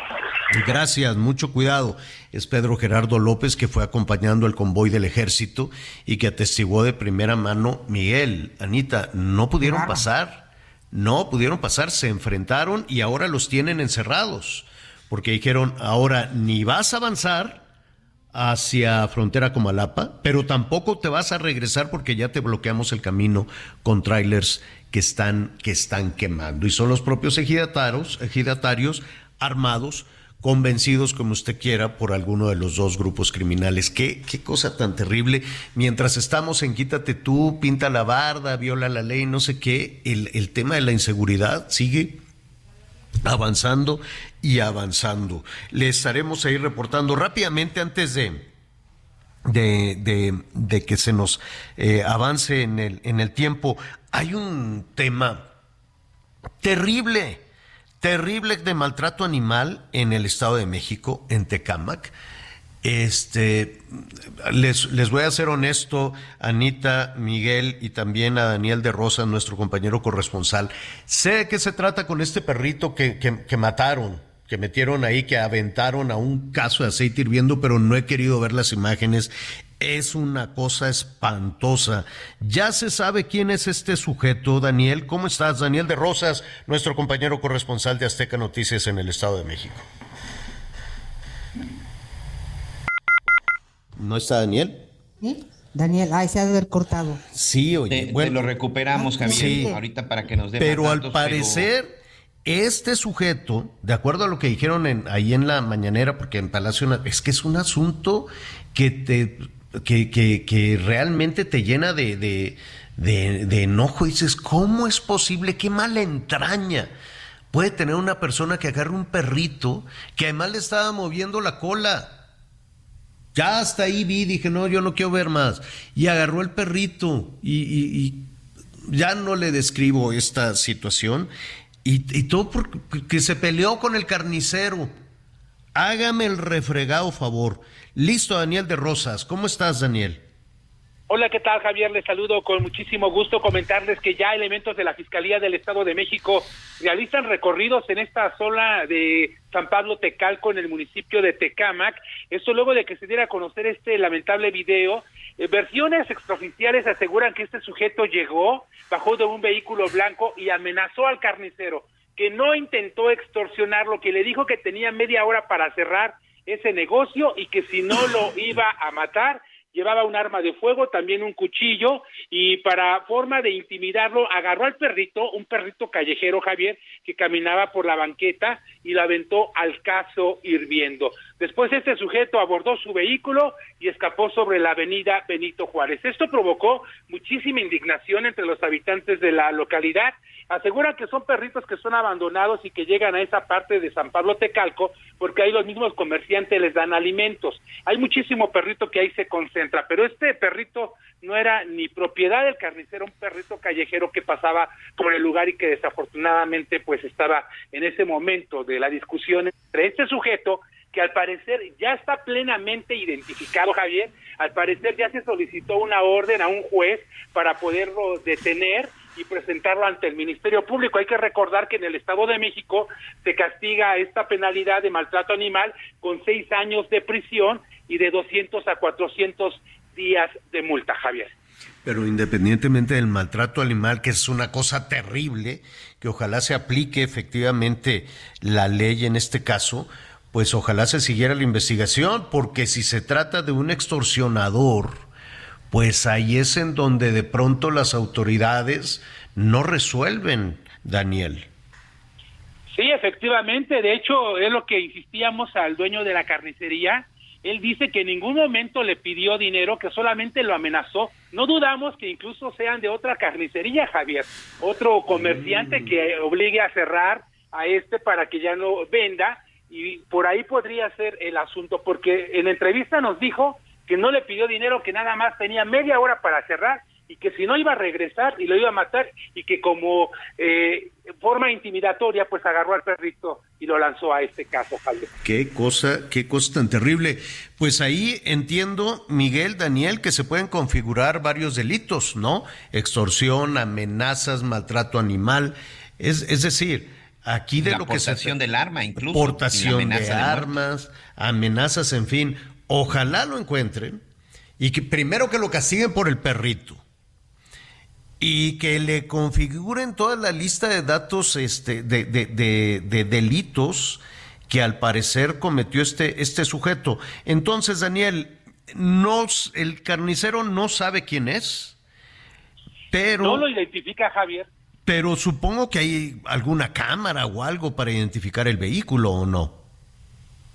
Gracias, mucho cuidado. Es Pedro Gerardo López que fue acompañando el convoy del ejército y que atestiguó de primera mano, Miguel, Anita, no pudieron Claro. pasar, no pudieron pasar, se enfrentaron y ahora los tienen encerrados, porque dijeron, ahora ni vas a avanzar hacia frontera Comalapa, pero tampoco te vas a regresar porque ya te bloqueamos el camino con trailers que están, que están quemando. Y son los propios ejidatarios, ejidatarios armados convencidos como usted quiera por alguno de los dos grupos criminales. Qué, qué cosa tan terrible. Mientras estamos en quítate tú, pinta la barda, viola la ley, no sé qué, el, el tema de la inseguridad sigue avanzando y avanzando. Le estaremos ahí reportando rápidamente antes de, de, de- que se nos eh, avance en el, en el tiempo. Hay un tema terrible, terrible de maltrato animal en el Estado de México, en Tecámac. Este, les, les voy a ser honesto, Anita, Miguel y también a Daniel de Rosa, nuestro compañero corresponsal. Sé de qué se trata con este perrito que, que- que mataron, que metieron ahí, que aventaron a un caso de aceite hirviendo, pero no he querido ver las imágenes. Es una cosa espantosa. Ya se sabe quién es este sujeto, Daniel. ¿Cómo estás? Daniel de Rosas, nuestro compañero corresponsal de Azteca Noticias en el Estado de México. ¿No está Daniel? ¿Sí? Daniel, ay, se ha de haber cortado. Sí, oye. Te, te lo recuperamos, Javier, Sí. ahorita para que nos dé Pero al parecer, este sujeto, de acuerdo a lo que dijeron en- ahí en la mañanera, porque en Palacio, es que es un asunto que te que, que- que realmente te llena de, de, de- de enojo y dices, ¿cómo es posible? ¿Qué mala entraña? Puede tener una persona que agarre un perrito que además le estaba moviendo la cola. Ya hasta ahí vi, dije, no, yo no quiero ver más. Y agarró el perrito y, ya no le describo esta situación. Y, y todo porque se peleó con el carnicero. Hágame el refregado favor. Listo, Daniel de Rosas. ¿Cómo estás, Daniel? Hola, ¿qué tal, Javier? Les saludo con muchísimo gusto. Comentarles que ya elementos de la Fiscalía del Estado de México realizan recorridos en esta zona de San Pablo Tecalco, en el municipio de Tecámac. Esto luego de que se diera a conocer este lamentable video. Eh, versiones extraoficiales aseguran que este sujeto llegó, bajó de un vehículo blanco y amenazó al carnicero, que no intentó extorsionarlo, que le dijo que tenía media hora para cerrar ese negocio y que si no lo iba a matar, llevaba un arma de fuego, también un cuchillo, y para forma de intimidarlo, agarró al perrito, un perrito callejero, Javier, que caminaba por la banqueta y lo aventó al caso hirviendo. Después este sujeto abordó su vehículo y escapó sobre la avenida Benito Juárez. Esto provocó muchísima indignación entre los habitantes de la localidad. Aseguran que son perritos que son abandonados y que llegan a esa parte de San Pablo Tecalco porque ahí los mismos comerciantes les dan alimentos. Hay muchísimo perrito que ahí se concentra, pero este perrito no era ni propiedad del carnicero, un perrito callejero que pasaba por el lugar y que desafortunadamente pues estaba en ese momento de la discusión entre este sujeto que al parecer ya está plenamente identificado, Javier, al parecer ya se solicitó una orden a un juez para poderlo detener y presentarlo ante el Ministerio Público. Hay que recordar que en el Estado de México se castiga esta penalidad de maltrato animal con seis años de prisión y de 200 a 400 días de multa, Javier. Pero independientemente del maltrato animal, que es una cosa terrible, que ojalá se aplique efectivamente la ley en este caso, pues ojalá se siguiera la investigación, porque si se trata de un extorsionador, pues ahí es en donde de pronto las autoridades no resuelven, Daniel. Sí, efectivamente. De hecho, es lo que insistíamos al dueño de la carnicería. Él dice que en ningún momento le pidió dinero, que solamente lo amenazó. No dudamos que incluso sean de otra carnicería, Javier. Otro comerciante que obligue a cerrar a este para que ya no venda. Y por ahí podría ser el asunto, porque en entrevista nos dijo que no le pidió dinero, que nada más tenía media hora para cerrar y que si no iba a regresar y lo iba a matar y que como eh, forma intimidatoria pues agarró al perrito y lo lanzó a este caso, Javier. Qué cosa, qué cosa tan terrible. Pues ahí entiendo, Miguel, Daniel, que se pueden configurar varios delitos, ¿no? Extorsión, amenazas, maltrato animal. Es, es decir, aquí de La lo que se portación del arma, incluso, Portación de armas, amenazas, en fin. Ojalá lo encuentren y que primero que lo castiguen por el perrito y que le configuren toda la lista de datos este, de, de- de- de delitos que al parecer cometió este, este sujeto. Entonces, Daniel, no, el carnicero no sabe quién es, pero, No lo identifica Javier. Pero supongo que hay alguna cámara o algo para identificar el vehículo o no.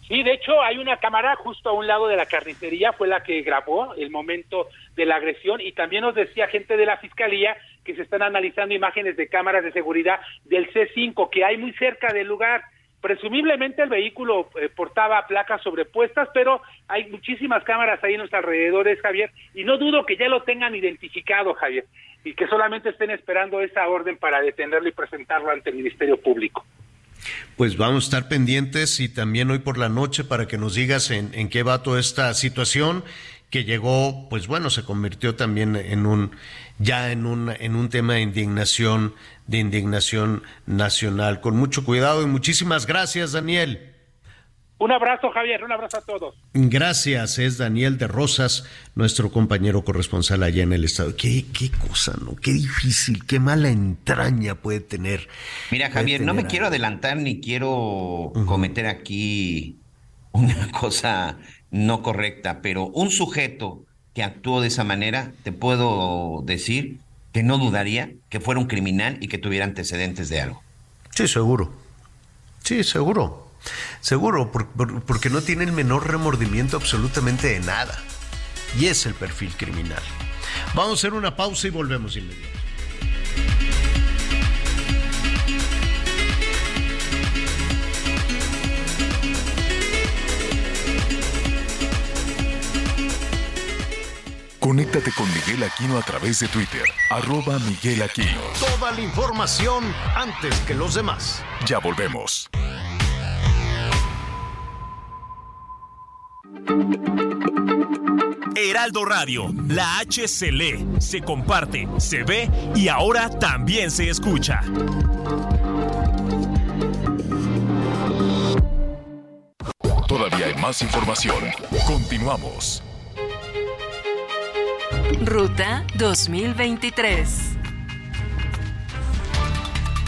Sí, de hecho hay una cámara justo a un lado de la carnicería, fue la que grabó el momento de la agresión y también nos decía gente de la fiscalía que se están analizando imágenes de cámaras de seguridad del C5 que hay muy cerca del lugar. Presumiblemente el vehículo eh, portaba placas sobrepuestas, pero hay muchísimas cámaras ahí en los alrededores, Javier, y no dudo que ya lo tengan identificado, Javier, y que solamente estén esperando esa orden para detenerlo y presentarlo ante el Ministerio Público. Pues vamos a estar pendientes y también hoy por la noche para que nos digas en, en qué va toda esta situación que llegó, pues bueno, se convirtió también en un ya en un en un tema de indignación de indignación nacional. Con mucho cuidado y muchísimas gracias, Daniel. Un abrazo, Javier, un abrazo a todos. Gracias, es Daniel de Rosas, nuestro compañero corresponsal allá en el estado. Qué, qué cosa, ¿no? Qué difícil, qué mala entraña puede tener. Mira, Javier, no me quiero adelantar ni quiero cometer aquí una cosa no correcta, pero un sujeto que actuó de esa manera, te puedo decir que no dudaría que fuera un criminal y que tuviera antecedentes de algo. Sí, seguro. Sí, seguro. Seguro, por- por- porque no tiene el menor remordimiento absolutamente de nada. Y es el perfil criminal. Vamos a hacer una pausa y volvemos inmediatamente. Conéctate con Miguel Aquino a través de Twitter, arroba Miguel Aquino. Toda la información antes que los demás. Ya volvemos. Heraldo Radio, la H se lee, se comparte, se ve y ahora también se escucha. Todavía hay más información. Continuamos. Ruta 2023.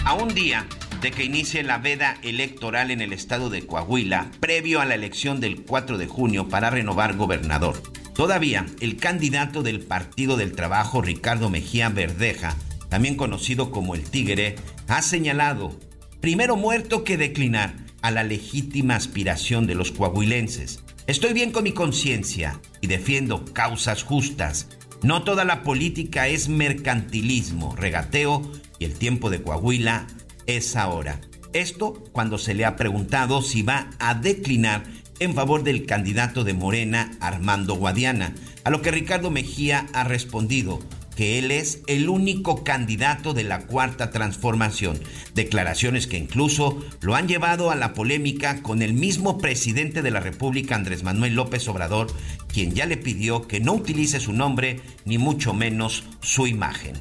A un día de que inicie la veda electoral en el estado de Coahuila, previo a la elección del 4 de junio para renovar gobernador. Todavía, el candidato del Partido del Trabajo, Ricardo Mejía Verdeja, también conocido como el Tigre, ha señalado, primero muerto que declinar, a la legítima aspiración de los coahuilenses. Estoy bien con mi conciencia y defiendo causas justas. No toda la política es mercantilismo, regateo y el tiempo de Coahuila es ahora. Esto cuando se le ha preguntado si va a declinar en favor del candidato de Morena, Armando Guadiana, a lo que Ricardo Mejía ha respondido que él es el único candidato de la cuarta transformación. Declaraciones que incluso lo han llevado a la polémica con el mismo presidente de la República, Andrés Manuel López Obrador, quien ya le pidió que no utilice su nombre ni mucho menos su imagen.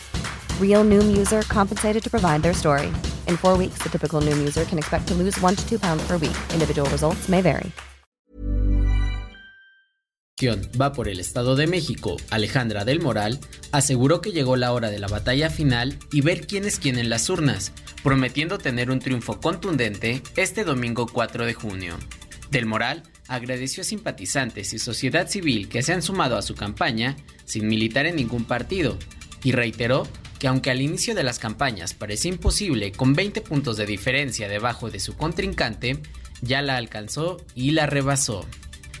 Real Noom user compensated to provide their story. In four weeks, the typical Noom user can expect to lose one to two pounds per week. Individual results may vary. va por el Estado de México, Alejandra del Moral, aseguró que llegó la hora de la batalla final y ver quién es quién en las urnas, prometiendo tener un triunfo contundente este domingo 4 de junio. Del Moral agradeció a simpatizantes y sociedad civil que se han sumado a su campaña sin militar en ningún partido y reiteró que aunque al inicio de las campañas parecía imposible con 20 puntos de diferencia debajo de su contrincante, ya la alcanzó y la rebasó.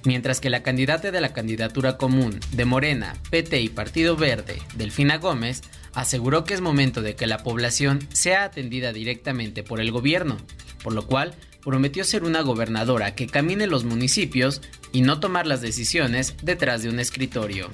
Mientras que la candidata de la candidatura común de Morena, PT y Partido Verde, Delfina Gómez, aseguró que es momento de que la población sea atendida directamente por el gobierno, por lo cual prometió ser una gobernadora que camine los municipios y no tomar las decisiones detrás de un escritorio.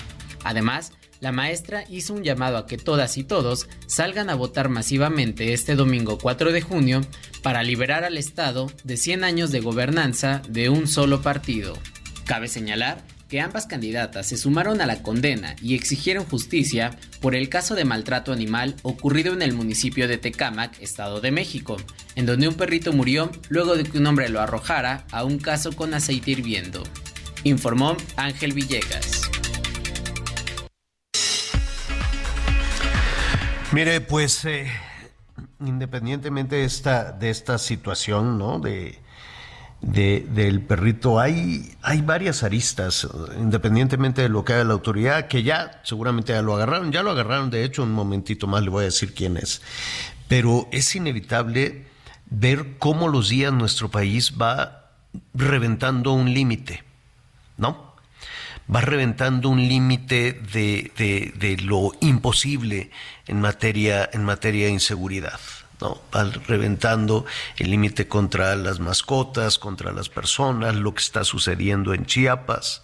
Además, la maestra hizo un llamado a que todas y todos salgan a votar masivamente este domingo 4 de junio para liberar al Estado de 100 años de gobernanza de un solo partido. Cabe señalar que ambas candidatas se sumaron a la condena y exigieron justicia por el caso de maltrato animal ocurrido en el municipio de Tecámac, Estado de México, en donde un perrito murió luego de que un hombre lo arrojara a un caso con aceite hirviendo. informó Ángel Villegas. Mire, pues eh, independientemente de esta, de esta situación, ¿no? De, de- del perrito, hay, hay varias aristas, independientemente de lo que haga la autoridad, que ya seguramente ya lo agarraron, ya lo agarraron, de hecho, un momentito más le voy a decir quién es. Pero es inevitable ver cómo los días nuestro país va reventando un límite, ¿no? Va reventando un límite de, de- de lo imposible en materia, en materia de inseguridad. ¿no? Va reventando el límite contra las mascotas, contra las personas, lo que está sucediendo en Chiapas,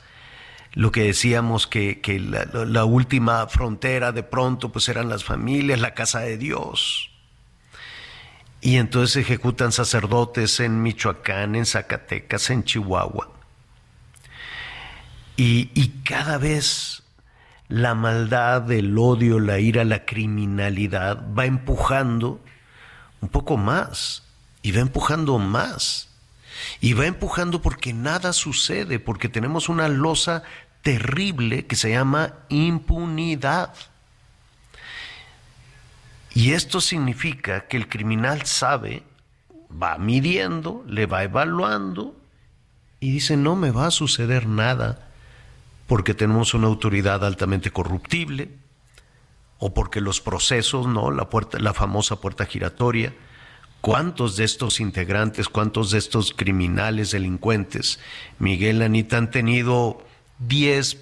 lo que decíamos que, que la, la última frontera de pronto pues eran las familias, la casa de Dios. Y entonces ejecutan sacerdotes en Michoacán, en Zacatecas, en Chihuahua. Y, cada vez la maldad, el odio, la ira, la criminalidad va empujando un poco más y va empujando más. Y va empujando porque nada sucede, porque tenemos una losa terrible que se llama impunidad. Y esto significa que el criminal sabe, va midiendo, le va evaluando y dice, no me va a suceder nada porque tenemos una autoridad altamente corruptible o porque los procesos, ¿no? La puerta la famosa puerta giratoria. ¿Cuántos de estos integrantes, cuántos de estos criminales delincuentes, Miguel Anita, han tenido 10,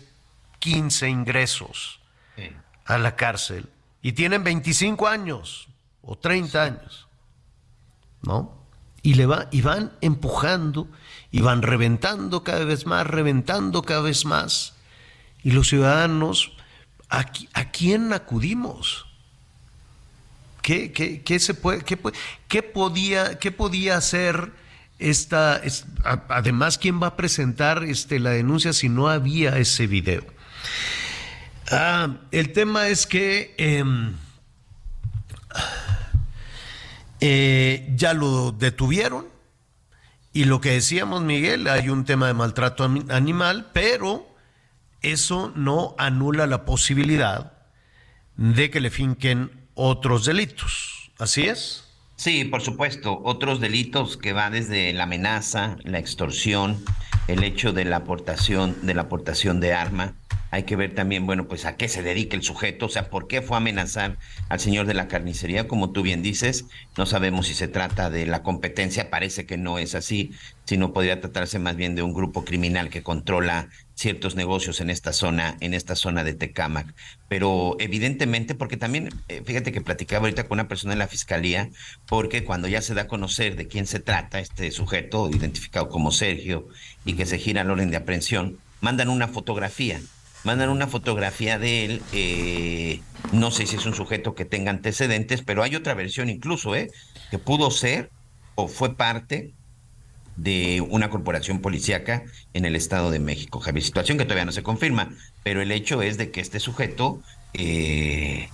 15 ingresos a la cárcel y tienen 25 años o 30 años? ¿No? Y, le va, y van empujando y van reventando cada vez más, reventando cada vez más. Y los ciudadanos, ¿a, qui- a quién acudimos? ¿Qué, qué- qué se puede, qué, qué podía, qué podía hacer esta, además, quién va a presentar este, la denuncia si no había ese video? Ah, el tema es que em, eh, ya lo detuvieron y lo que decíamos, Miguel, hay un tema de maltrato animal, pero eso no anula la posibilidad de que le finquen otros delitos. ¿Así es? Sí, por supuesto. Otros delitos que van desde la amenaza, la extorsión, el hecho de la aportación, de la aportación de arma. Hay que ver también, bueno, pues a qué se dedica el sujeto, o sea, por qué fue a amenazar al señor de la carnicería, como tú bien dices. No sabemos si se trata de la competencia, parece que no es así, sino podría tratarse más bien de un grupo criminal que controla ciertos negocios en esta zona, en esta zona de Tecámac. Pero evidentemente, porque también, eh, fíjate que platicaba ahorita con una persona en la fiscalía, porque cuando ya se da a conocer de quién se trata, este sujeto identificado como Sergio, y que se gira el orden de aprehensión, mandan una fotografía. Mandan una fotografía de él, eh, no sé si es un sujeto que tenga antecedentes, pero hay otra versión incluso, ¿eh? que pudo ser o fue parte de una corporación policíaca en el Estado de México, Javier. Situación que todavía no se confirma, pero el hecho es de que este sujeto eh,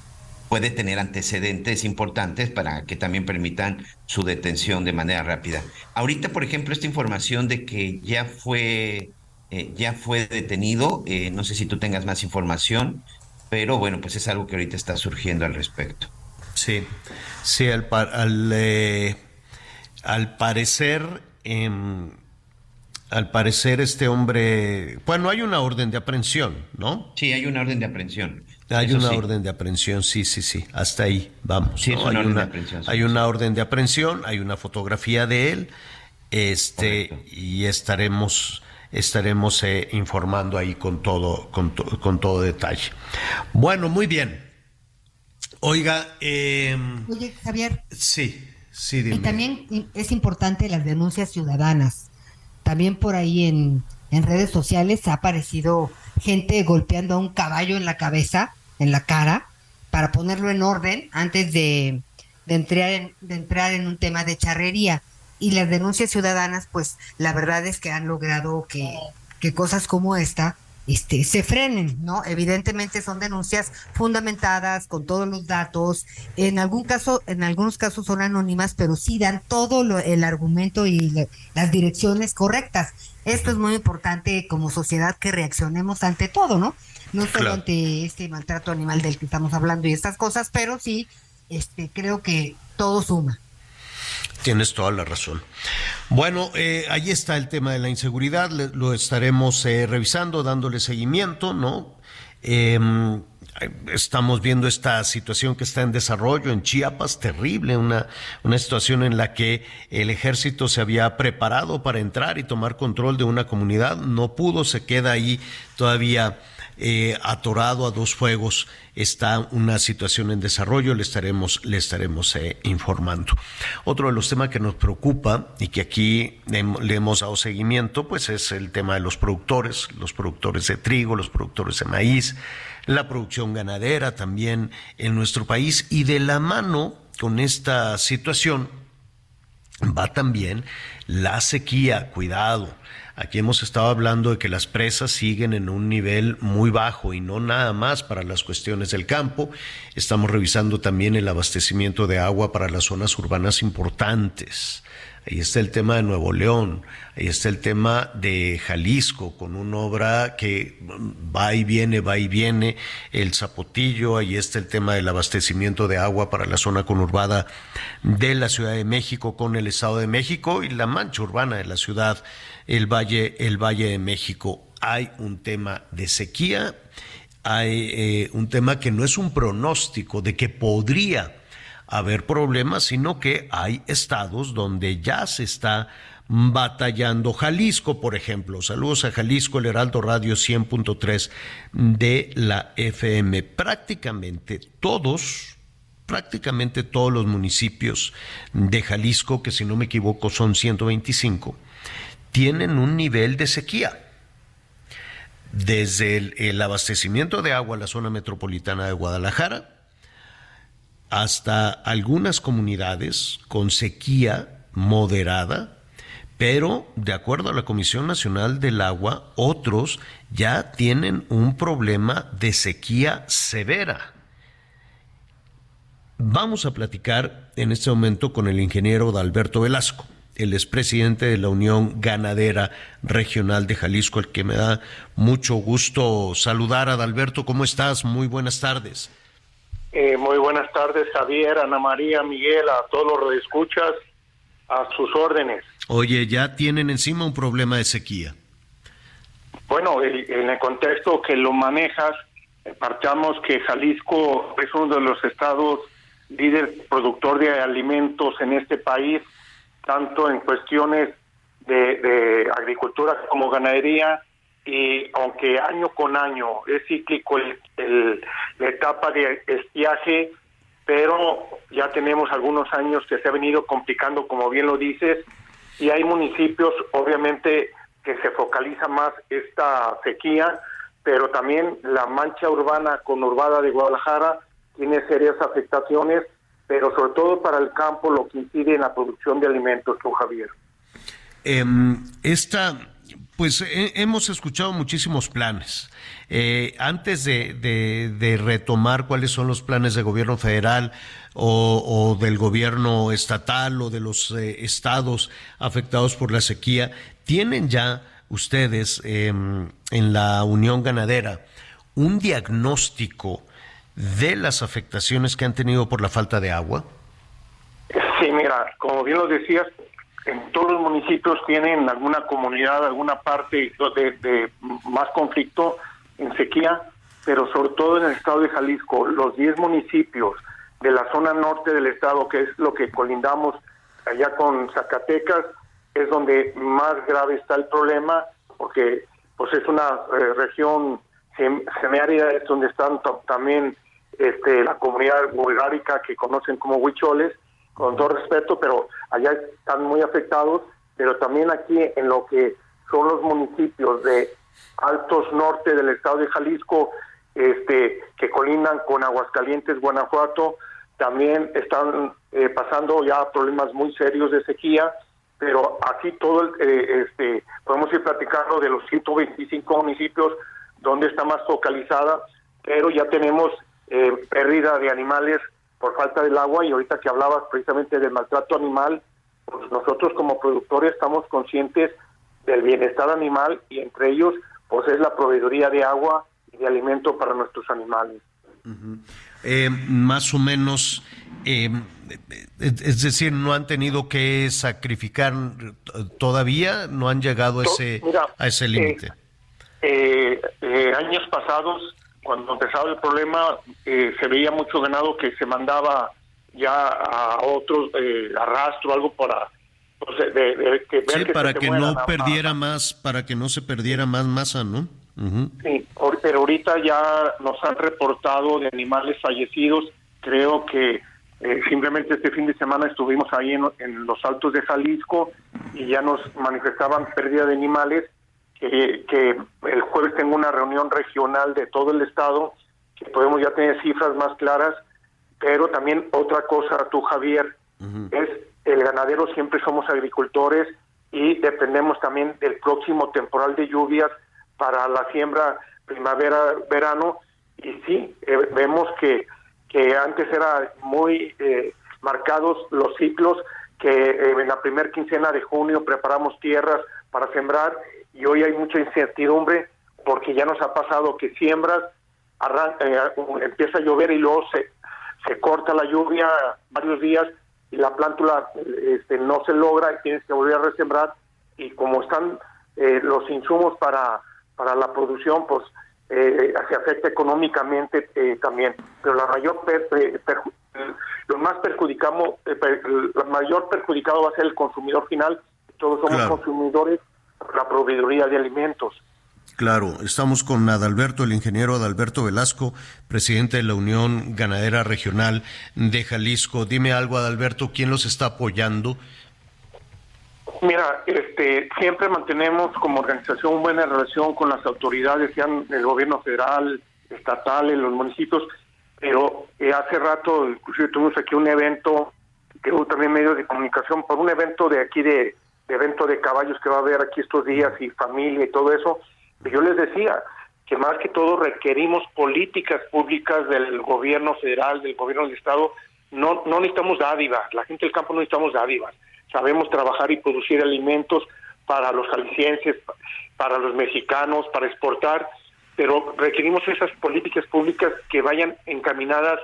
puede tener antecedentes importantes para que también permitan su detención de manera rápida. Ahorita, por ejemplo, esta información de que ya fue, eh, ya fue detenido, eh, no sé si tú tengas más información, pero bueno, pues es algo que ahorita está surgiendo al respecto. Sí, sí, al, par- al, eh, al parecer, em, al parecer este hombre, bueno, hay una orden de aprehensión, ¿no? Sí, hay una orden de aprehensión. Hay Eso una sí. orden de aprehensión, sí, sí, sí, hasta ahí, vamos. Sí, es ¿no? una hay, orden de una, aprehensión, sí. hay una orden de aprehensión, hay una fotografía de él, este, y estaremos, estaremos eh, informando ahí con todo, con, to- con todo detalle. Bueno, muy bien. Oiga, em, Oye, Javier, sí, sí, y dime. también i- es importante las denuncias ciudadanas. También por ahí en, en redes sociales ha aparecido gente golpeando a un caballo en la cabeza, en la cara, para ponerlo en orden antes de, de entrar, en, de entrar en un tema de charrería. Y las denuncias ciudadanas, pues la verdad es que han logrado que, que cosas como esta este, se frenen, ¿no? Evidentemente son denuncias fundamentadas con todos los datos. En algún caso, en algunos casos son anónimas, pero sí dan todo lo- el argumento y le- las direcciones correctas. Esto es muy importante como sociedad que reaccionemos ante todo, ¿no? No solo Claro. ante este maltrato animal del que estamos hablando y estas cosas, pero sí, este, creo que todo suma. Tienes toda la razón. Bueno, eh, ahí está el tema de la inseguridad, lo estaremos eh, revisando, dándole seguimiento, ¿no? Eh, estamos viendo esta situación que está en desarrollo en Chiapas, terrible, una, una situación en la que el ejército se había preparado para entrar y tomar control de una comunidad, no pudo, se queda ahí todavía eh, atorado a dos fuegos está una situación en desarrollo, le estaremos, le estaremos eh, informando. Otro de los temas que nos preocupa y que aquí le, hem- le hemos dado seguimiento, pues es el tema de los productores, los productores de trigo, los productores de maíz, la producción ganadera también en nuestro país y de la mano con esta situación va también la sequía, cuidado. Aquí hemos estado hablando de que las presas siguen en un nivel muy bajo y no nada más para las cuestiones del campo. Estamos revisando también el abastecimiento de agua para las zonas urbanas importantes. Ahí está el tema de Nuevo León, ahí está el tema de Jalisco, con una obra que va y viene, va y viene, el Zapotillo, ahí está el tema del abastecimiento de agua para la zona conurbada de la Ciudad de México con el Estado de México y la mancha urbana de la ciudad, el Valle, el Valle de México. Hay un tema de sequía, hay eh, un tema que no es un pronóstico de que podría haber problemas, sino que hay estados donde ya se está batallando. Jalisco, por ejemplo. Saludos a Jalisco, el Heraldo Radio 100.3 de la FM. Prácticamente todos, prácticamente todos los municipios de Jalisco, que si no me equivoco son 125, tienen un nivel de sequía. Desde el, abastecimiento de agua a la zona metropolitana de Guadalajara, hasta algunas comunidades con sequía moderada, pero de acuerdo a la Comisión Nacional del Agua, otros ya tienen un problema de sequía severa. Vamos a platicar en este momento con el ingeniero Dalberto Velasco, el expresidente de la Unión Ganadera Regional de Jalisco, al que me da mucho gusto saludar. Adalberto, ¿cómo estás? Muy buenas tardes. Eh, muy buenas tardes, Javier, Ana María, Miguel, a todos los redescuchas, a sus órdenes. Oye, ya tienen encima un problema de sequía. Bueno, el- en el contexto que lo manejas, partamos que Jalisco es uno de los estados líder productor de alimentos en este país, tanto en cuestiones de, de agricultura como ganadería, y aunque año con año es cíclico el- el- la etapa de estiaje, pero ya tenemos algunos años que se ha venido complicando, como bien lo dices, y hay municipios, obviamente, que se focaliza más esta sequía, pero también la mancha urbana conurbada de Guadalajara tiene serias afectaciones, pero sobre todo para el campo lo que incide en la producción de alimentos, tú Javier. Em, esta, pues he- hemos escuchado muchísimos planes. Eh, antes de, retomar cuáles son los planes de gobierno federal o, o del gobierno estatal o de los eh, estados afectados por la sequía, ¿tienen ya ustedes em, en la Unión Ganadera un diagnóstico de las afectaciones que han tenido por la falta de agua? Sí, mira, como bien lo decías, en todos los municipios tienen alguna comunidad, alguna parte de, de más conflicto en sequía, pero sobre todo en el estado de Jalisco, los 10 municipios de la zona norte del estado, que es lo que colindamos allá con Zacatecas, es donde más grave está el problema, porque pues es una eh, región sem- semiárida, es donde están también este, la comunidad bulgárica que conocen como huicholes, con todo respeto, pero allá están muy afectados, pero también aquí en lo que son los municipios de Altos Norte del estado de Jalisco, este, que colindan con Aguascalientes, Guanajuato, también están eh, pasando ya problemas muy serios de sequía, pero aquí todo, el, eh, este, podemos ir platicando de los 125 municipios, dónde está más focalizada, pero ya tenemos eh, pérdida de animales por falta del agua y ahorita que hablabas precisamente del maltrato animal, pues nosotros como productores estamos conscientes del bienestar animal y entre ellos pues es la proveeduría de agua y de alimento para nuestros animales. Eh, más o menos, eh, es es decir, no han tenido que sacrificar todavía, no han llegado a ese, Mira, a ese límite. Eh, eh, años pasados, cuando empezaba el problema, eh, se veía mucho ganado que se mandaba ya a otros eh, arrastro, algo para pues, de- de- de que ver Sí, que para se que no perdiera más, para que no se perdiera más masa, ¿no? Sí, pero ahorita ya nos han reportado de animales fallecidos. Creo que eh, simplemente este fin de semana estuvimos ahí en, en los altos de Jalisco y ya nos manifestaban pérdida de animales. Que, que el jueves tengo una reunión regional de todo el estado, que podemos ya tener cifras más claras. Pero también otra cosa, tú Javier, es el ganadero siempre somos agricultores y dependemos también del próximo temporal de lluvias para la siembra primavera-verano y sí, eh, vemos que, que antes era muy eh, marcados los ciclos, que eh, en la primera quincena de junio preparamos tierras para sembrar y hoy hay mucha incertidumbre porque ya nos ha pasado que siembras, eh, empieza a llover y luego se, se corta la lluvia varios días y la plántula este, no se logra y tienes que volver a resembrar y como están eh, los insumos para, para la producción, pues eh, se afecta económicamente eh, también. Pero la mayor per- per- perju- lo más perjudicamos, eh, per- el mayor perjudicado va a ser el consumidor final. Todos somos Claro. consumidores la proveeduría de alimentos. Claro, estamos con Adalberto, el ingeniero Adalberto Velasco, presidente de la Unión Ganadera Regional de Jalisco. Dime algo, Adalberto, ¿quién los está apoyando? Mira, este, siempre mantenemos como organización buena relación con las autoridades, sean el gobierno federal, estatal, los municipios, pero eh, hace rato inclusive tuvimos aquí un evento, que hubo también medios de comunicación, por un evento de aquí de evento de caballos que va a haber aquí estos días y familia y todo eso, y yo les decía que más que todo requerimos políticas públicas del gobierno federal, del gobierno del estado, no, no necesitamos dádivas, la gente del campo no necesitamos dádivas, sabemos trabajar y producir alimentos para los jaliscienses, para los mexicanos, para exportar, pero requerimos esas políticas públicas que vayan encaminadas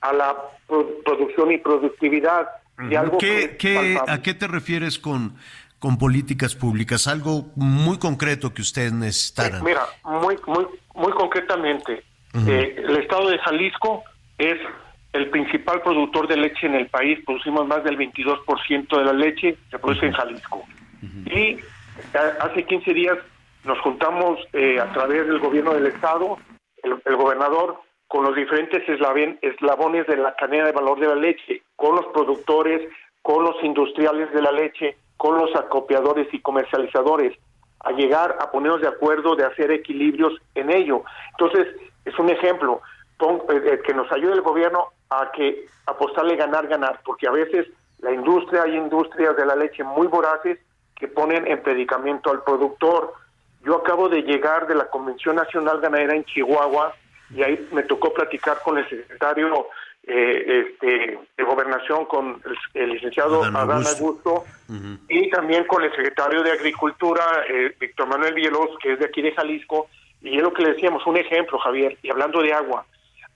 a la pro- producción y productividad. de algo que ¿Qué, qué-. ¿A qué te refieres con, con políticas públicas? Algo muy concreto que ustedes necesitaran. Mira, muy, muy, muy concretamente, eh, el estado de Jalisco es el principal productor de leche en el país. Producimos más del 22% de la leche se produce en Jalisco. Y a- hace 15 días nos juntamos eh, a través del gobierno del estado, el, el gobernador, con los diferentes eslabones de la cadena de valor de la leche, con los productores, con los industriales de la leche, con los acopiadores y comercializadores, a llegar a ponernos de acuerdo de hacer equilibrios en ello. Entonces, es un ejemplo pon- eh, eh, que nos ayude el gobierno a que apostarle ganar, ganar, porque a veces la industria, hay industrias de la leche muy voraces que ponen en predicamento al productor. Yo acabo de llegar de la Convención Nacional Ganadera en Chihuahua y ahí me tocó platicar con el secretario eh, este, de Gobernación, con el, el licenciado Adán. Augusto, y también con el secretario de Agricultura, eh, Víctor Manuel Villalobos, que es de aquí de Jalisco, y es lo que le decíamos, un ejemplo, Javier, y hablando de agua,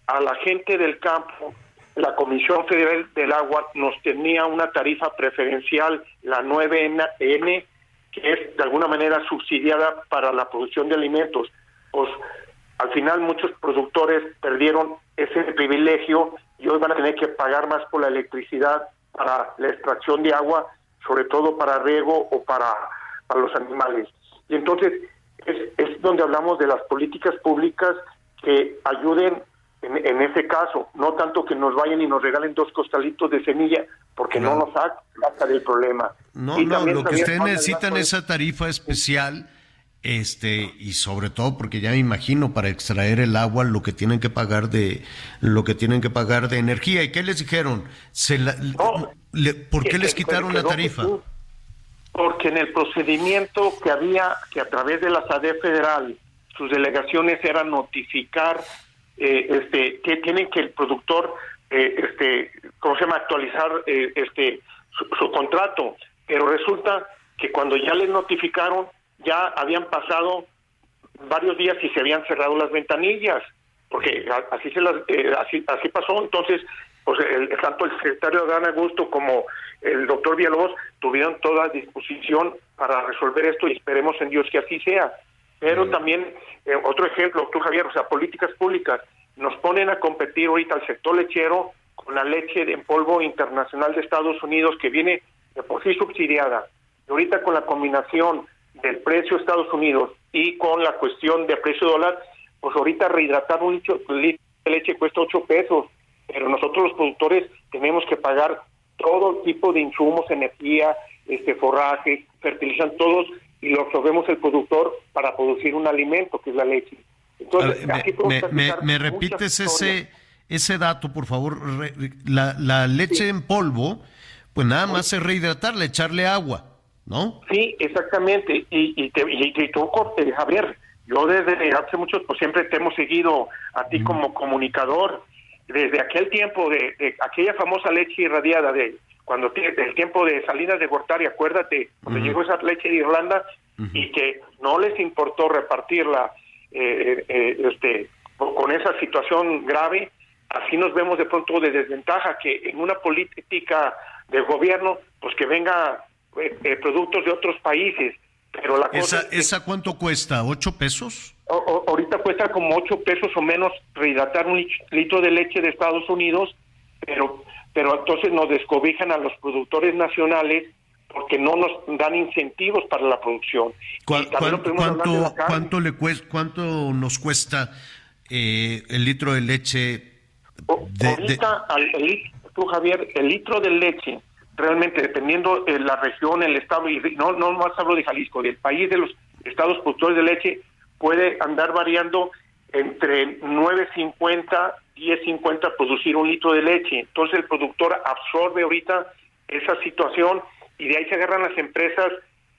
a la gente del campo, la Comisión Federal del Agua nos tenía una tarifa preferencial, la 9N, que es de alguna manera subsidiada para la producción de alimentos. Pues al final muchos productores perdieron ese privilegio y hoy van a tener que pagar más por la electricidad para la extracción de agua, sobre todo para riego o para, para los animales. Y entonces es, es donde hablamos de las políticas públicas que ayuden en, en ese caso, no tanto que nos vayan y nos regalen dos costalitos de semilla, porque no nos saca del problema. No, Y no, también, lo que ustedes necesitan es esa tarifa especial, este, y sobre todo porque ya me imagino para extraer el agua lo que tienen que pagar de, lo que tienen que pagar de energía. ¿Y qué les dijeron? Se la- le- ¿Por qué que- les que- quitaron la tarifa? Porque en el procedimiento que había, que a través de la SADE federal sus delegaciones era notificar eh, este que tienen que el productor eh, este cómo se llama actualizar eh, este su, su contrato pero resulta que cuando ya les notificaron ya habían pasado varios días y se habían cerrado las ventanillas porque así se las eh, así así pasó. Entonces pues el, tanto el secretario Dan Augusto como el doctor Villalobos tuvieron toda disposición para resolver esto y esperemos en Dios que así sea. Pero también eh, otro ejemplo tú Javier o sea políticas públicas. Nos ponen a competir ahorita al sector lechero con la leche en polvo internacional de Estados Unidos que viene de por sí subsidiada. Y ahorita con la combinación del precio de Estados Unidos y con la cuestión de precio dólar, pues ahorita rehidratar un litro, de leche cuesta 8 pesos, pero nosotros los productores tenemos que pagar todo tipo de insumos, energía, este forraje, fertilizan todos y lo absorbemos el productor para producir un alimento que es la leche. Entonces, ver, aquí me, me- repites ese, ese dato, por favor. La, la leche en polvo, pues nada más es rehidratarla, echarle agua, ¿no? Sí, exactamente. Y, y, te, y, y tú, eh, Javier, yo desde hace mucho, pues siempre te hemos seguido a ti como comunicador. Desde aquel tiempo, de, de aquella famosa leche irradiada, de cuando tiene el tiempo de Salinas de Gortari, acuérdate, cuando Ujú. llegó esa leche de Irlanda y que no les importó repartirla eh, eh, este, con esa situación grave, así nos vemos de pronto de desventaja que en una política de gobierno, pues que venga eh, eh, productos de otros países, pero la cosa ¿Esa, es que ¿Esa cuánto cuesta? ¿Ocho pesos? o- o- ahorita cuesta como 8 pesos o menos rehidratar un litro de leche de Estados Unidos, pero pero entonces nos descobijan a los productores nacionales porque no nos dan incentivos para la producción. ¿Cuál- Y también cuán- lo podemos hablar de cuánto, la cuánto le cuesta, cuánto nos cuesta eh, el litro de leche? de- Ahorita, al- el tú, Javier, el litro de leche, realmente dependiendo de la región, el estado, y no, no más hablo de Jalisco, del país de los estados productores de leche, puede andar variando entre 9.50, 10.50 producir un litro de leche. Entonces el productor absorbe ahorita esa situación y de ahí se agarran las empresas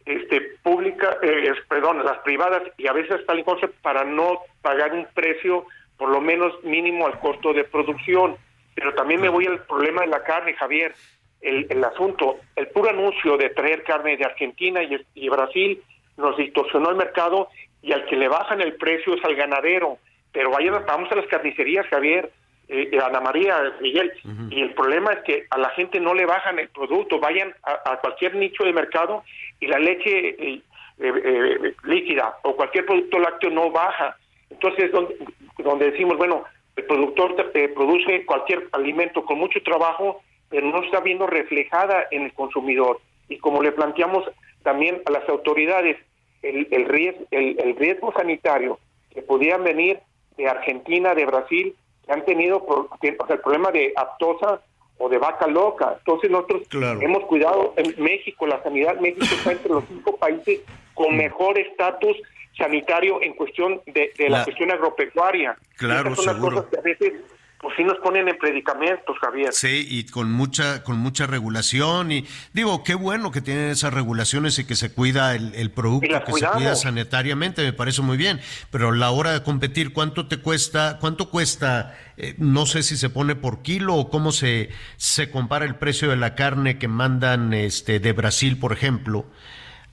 este públicas, eh, perdón, las privadas y a veces hasta el concepto para no pagar un precio por lo menos mínimo al costo de producción. Pero también me voy al problema de la carne, Javier. El, el asunto, el puro anuncio de traer carne de Argentina y, y Brasil nos distorsionó el mercado y al que le bajan el precio es al ganadero. Pero vayan, vamos a las carnicerías, Javier, eh, Ana María, Miguel, y el problema es que a la gente no le bajan el producto, vayan a, a cualquier nicho de mercado y la leche eh, eh, eh, líquida o cualquier producto lácteo no baja. Entonces, donde, donde decimos, bueno, el productor te- produce cualquier alimento con mucho trabajo, pero no está viendo reflejada en el consumidor. Y como le planteamos también a las autoridades, el, el, riesgo, el, el riesgo sanitario que podían venir de Argentina, de Brasil, que han tenido pro- que- o sea, el problema de aptosa o de vaca loca. Entonces nosotros hemos cuidado en México, la sanidad México está entre los cinco países con mejor estatus sanitario en cuestión de, de la, La- cuestión agropecuaria. Claro, son las seguro. cosas que a veces pues sí nos ponen en predicamentos, Javier. Sí, y con mucha, con mucha regulación. Y digo, qué bueno que tienen esas regulaciones y que se cuida el, el producto, que se cuida sanitariamente, me parece muy bien. Pero a la hora de competir, ¿cuánto te cuesta? ¿Cuánto cuesta? Eh, no sé si se pone por kilo o cómo se, se compara el precio de la carne que mandan este de Brasil, por ejemplo,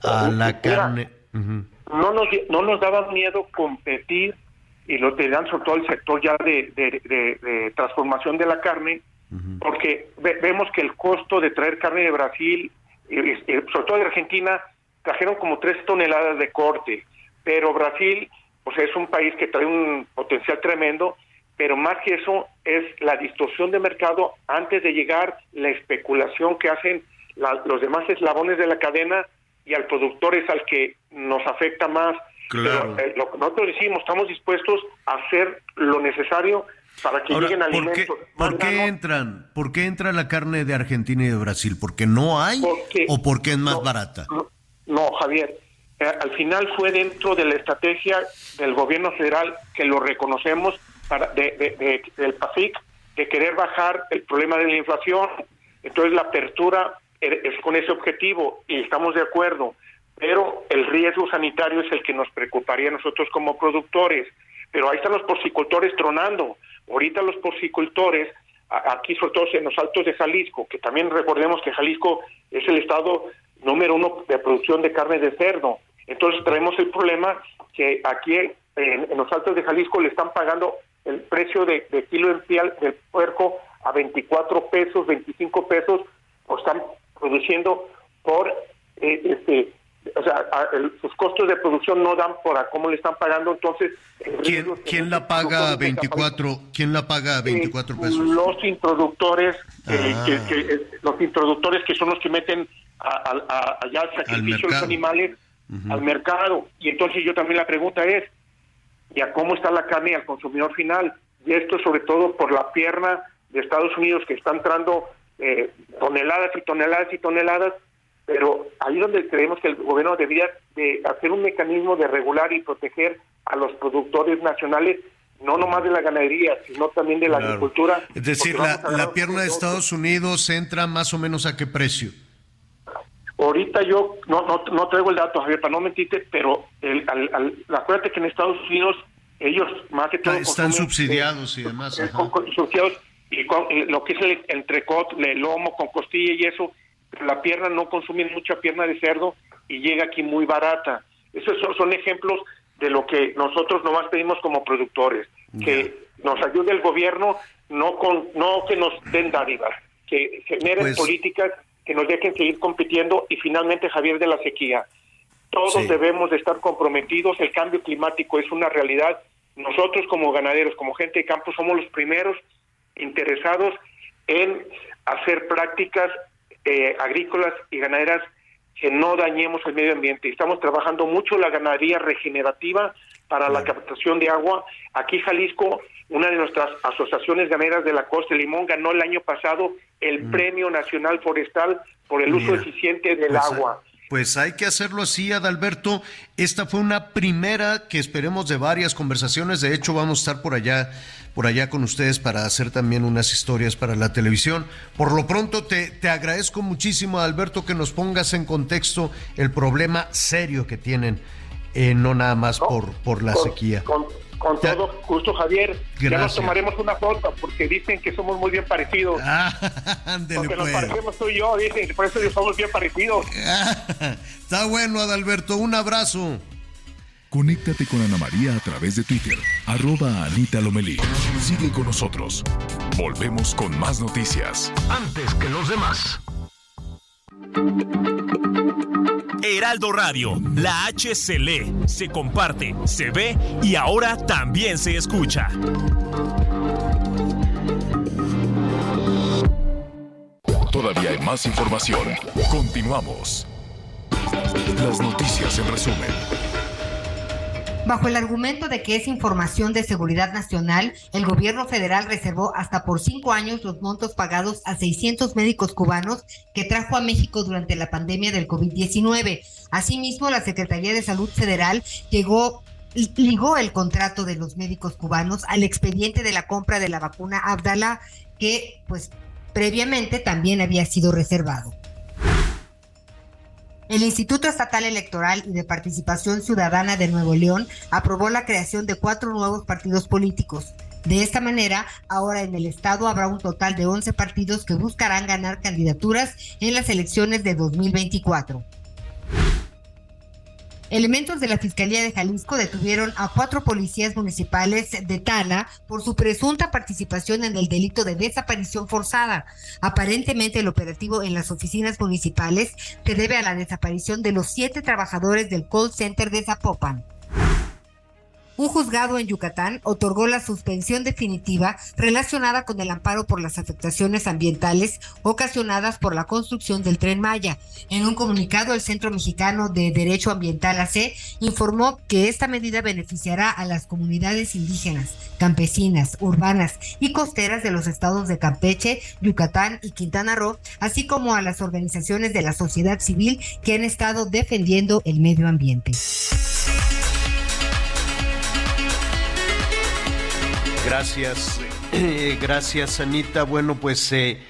a la Mira, carne. No nos no nos daba miedo competir y lo te dan sobre todo el sector ya de, de- de- de transformación de la carne porque ve- vemos que el costo de traer carne de Brasil y- y sobre todo de Argentina trajeron como tres toneladas de corte pero Brasil pues es un país que trae un potencial tremendo pero más que eso es la distorsión de mercado antes de llegar la especulación que hacen la- los demás eslabones de la cadena y al productor es al que nos afecta más. Claro. Pero, eh, lo que nosotros decimos, estamos dispuestos a hacer lo necesario para que Ahora, lleguen ¿por qué, alimentos. por qué entran? ¿Por qué entra la carne de Argentina y de Brasil? ¿Porque no hay Porque- o porque es más no, barata? No, Javier. eh, al final fue dentro de la estrategia del gobierno federal que lo reconocemos para de, de- de- del PASIC de querer bajar el problema de la inflación. Entonces la apertura er- es con ese objetivo y estamos de acuerdo. Pero el riesgo sanitario es el que nos preocuparía a nosotros como productores. Pero ahí están los porcicultores tronando. Ahorita los porcicultores, aquí sobre todo en los altos de Jalisco, que también recordemos que Jalisco es el estado número uno de producción de carne de cerdo. Entonces traemos el problema que aquí en, los altos de Jalisco le están pagando el precio de, de kilo en piel del puerco a 24 pesos, 25 pesos, o están produciendo por, eh, este, o sea, a- el- sus costos de producción no dan por a cómo le están pagando, entonces... el ¿Quién, quién la paga productores 24? ¿Quién la paga 24 pesos? los introductores, eh, Ah. que, que, eh, los introductores que son los que meten a, a- a- allá al sacrificio de los animales al mercado. Y entonces yo también la pregunta es, ¿y a cómo está la carne al consumidor final? Y esto sobre todo por la pierna de Estados Unidos que está entrando eh, toneladas y toneladas y toneladas, pero ahí donde creemos que el gobierno debería de hacer un mecanismo de regular y proteger a los productores nacionales, no nomás de la ganadería, sino también de la agricultura. Es decir, la, la pierna de Estados Unidos entra más o menos a qué precio? Ahorita yo no, no, no traigo el dato, Javier, para no mentirte, pero el, al, al- acuérdate que en Estados Unidos ellos más que todo Están consumen, subsidiados y demás. eh, ajá. subsidiados y con, eh, lo que es el entrecot, el lomo con costilla y eso, la pierna no consumen mucha pierna de cerdo y llega aquí muy barata. Esos son, son ejemplos de lo que nosotros nomás pedimos como productores, que nos ayude el gobierno, no con no que nos den dádivas, que generen Pues- políticas que nos dejen seguir compitiendo y finalmente Javier de la sequía. Todos Sí. debemos de estar comprometidos, el cambio climático es una realidad. Nosotros como ganaderos, como gente de campo, somos los primeros interesados en hacer prácticas eh, agrícolas y ganaderas que no dañemos el medio ambiente. Estamos trabajando mucho la ganadería regenerativa para la captación de agua. Aquí Jalisco, una de nuestras asociaciones ganaderas de la Costa de Limón ganó el año pasado el Premio Nacional Forestal por el uso eficiente del pues, agua. Pues hay que hacerlo así, Adalberto. Esta fue una primera que esperemos de varias conversaciones. De hecho, vamos a estar por allá, por allá con ustedes para hacer también unas historias para la televisión. Por lo pronto, te, te agradezco muchísimo, Adalberto, que nos pongas en contexto el problema serio que tienen, eh, no nada más por, por la con- sequía. Con, con todo gusto, Javier. Ya nos tomaremos una foto porque dicen que somos muy bien parecidos. ándele, porque nos pues. parecemos tú y yo, dicen, por eso somos bien parecidos. Está bueno, Adalberto. Un abrazo. Conéctate con Ana María a través de Twitter, arroba Anita Lomelí. Sigue con nosotros. Volvemos con más noticias. Antes que los demás. Heraldo Radio, la H se lee, se comparte, se ve y ahora también se escucha. Todavía hay más información. Continuamos. Las noticias en resumen. Bajo el argumento de que es información de seguridad nacional, el gobierno federal reservó hasta por cinco años los montos pagados a 600 médicos cubanos que trajo a México durante la pandemia del COVID-19. Asimismo, la Secretaría de Salud Federal ligó el contrato de los médicos cubanos al expediente de la compra de la vacuna Abdala, que pues previamente también había sido reservado. El Instituto Estatal Electoral y de Participación Ciudadana de Nuevo León aprobó la creación de cuatro nuevos partidos políticos. De esta manera, ahora en el estado habrá un total de 11 partidos que buscarán ganar candidaturas en las elecciones de 2024. Elementos de la Fiscalía de Jalisco detuvieron a cuatro policías municipales de Tala por su presunta participación en el delito de desaparición forzada. Aparentemente el operativo en las oficinas municipales se debe a la desaparición de los siete trabajadores del call center de Zapopan. Un juzgado en Yucatán otorgó la suspensión definitiva relacionada con el amparo por las afectaciones ambientales ocasionadas por la construcción del tren Maya. En un comunicado, el Centro Mexicano de Derecho Ambiental AC informó que esta medida beneficiará a las comunidades indígenas, campesinas, urbanas y costeras de los estados de Campeche, Yucatán y Quintana Roo, así como a las organizaciones de la sociedad civil que han estado defendiendo el medio ambiente. Gracias, Eh, gracias Anita. Bueno, pues eh,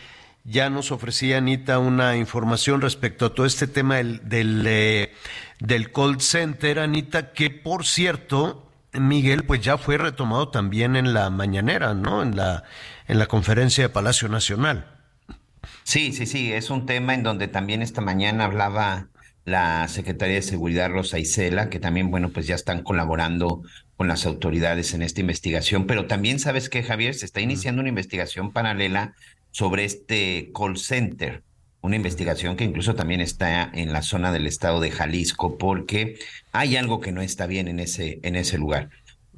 ya nos ofrecía Anita una información respecto a todo este tema del, del, eh, del call center, Anita, que por cierto, Miguel, pues ya fue retomado también en la mañanera, ¿no? En la, en la conferencia de Palacio Nacional. Sí, sí, sí, es un tema en donde también esta mañana hablaba la Secretaría de Seguridad Rosa Isela, que también, bueno, pues ya están colaborando con las autoridades en esta investigación, pero también sabes que, Javier, se está iniciando una investigación paralela sobre este call center, una investigación que incluso también está en la zona del estado de Jalisco, porque hay algo que no está bien en ese, en ese lugar.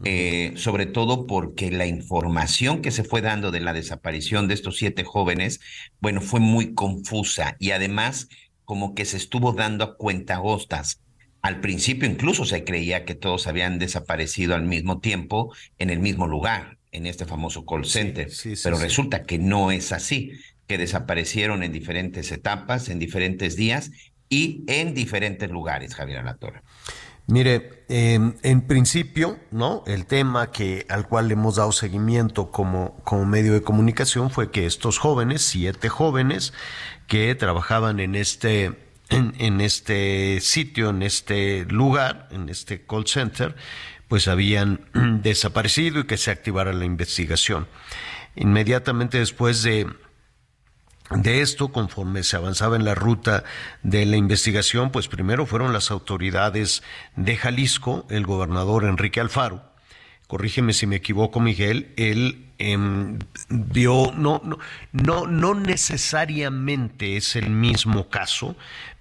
Eh, sobre todo porque la información que se fue dando de la desaparición de estos siete jóvenes, bueno, fue muy confusa. Y además como que se estuvo dando a cuentagostas. Al principio incluso se creía que todos habían desaparecido al mismo tiempo en el mismo lugar, en este famoso call center, pero sí. resulta que no es así, que desaparecieron en diferentes etapas, en diferentes días y en diferentes lugares, Javier Alatorre. Mire, eh, en principio, ¿no? El tema que al cual le hemos dado seguimiento como, como medio de comunicación fue que estos jóvenes, siete jóvenes, que trabajaban en este, en, este sitio, en este lugar, en este call center, pues habían desaparecido y que se activara la investigación. Inmediatamente después de, de esto, conforme se avanzaba en la ruta de la investigación, pues primero fueron las autoridades de Jalisco, el gobernador Enrique Alfaro, corrígeme si me equivoco, Miguel, él em, vio, no, no, no, no necesariamente es el mismo caso,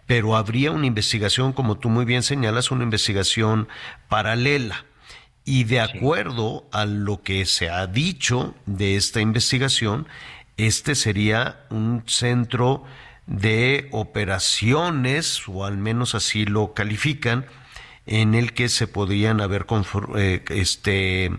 pero habría una investigación, como tú muy bien señalas, una investigación paralela. Y de acuerdo a lo que se ha dicho de esta investigación, este sería un centro de operaciones, o al menos así lo califican, en el que se podrían haber eh, este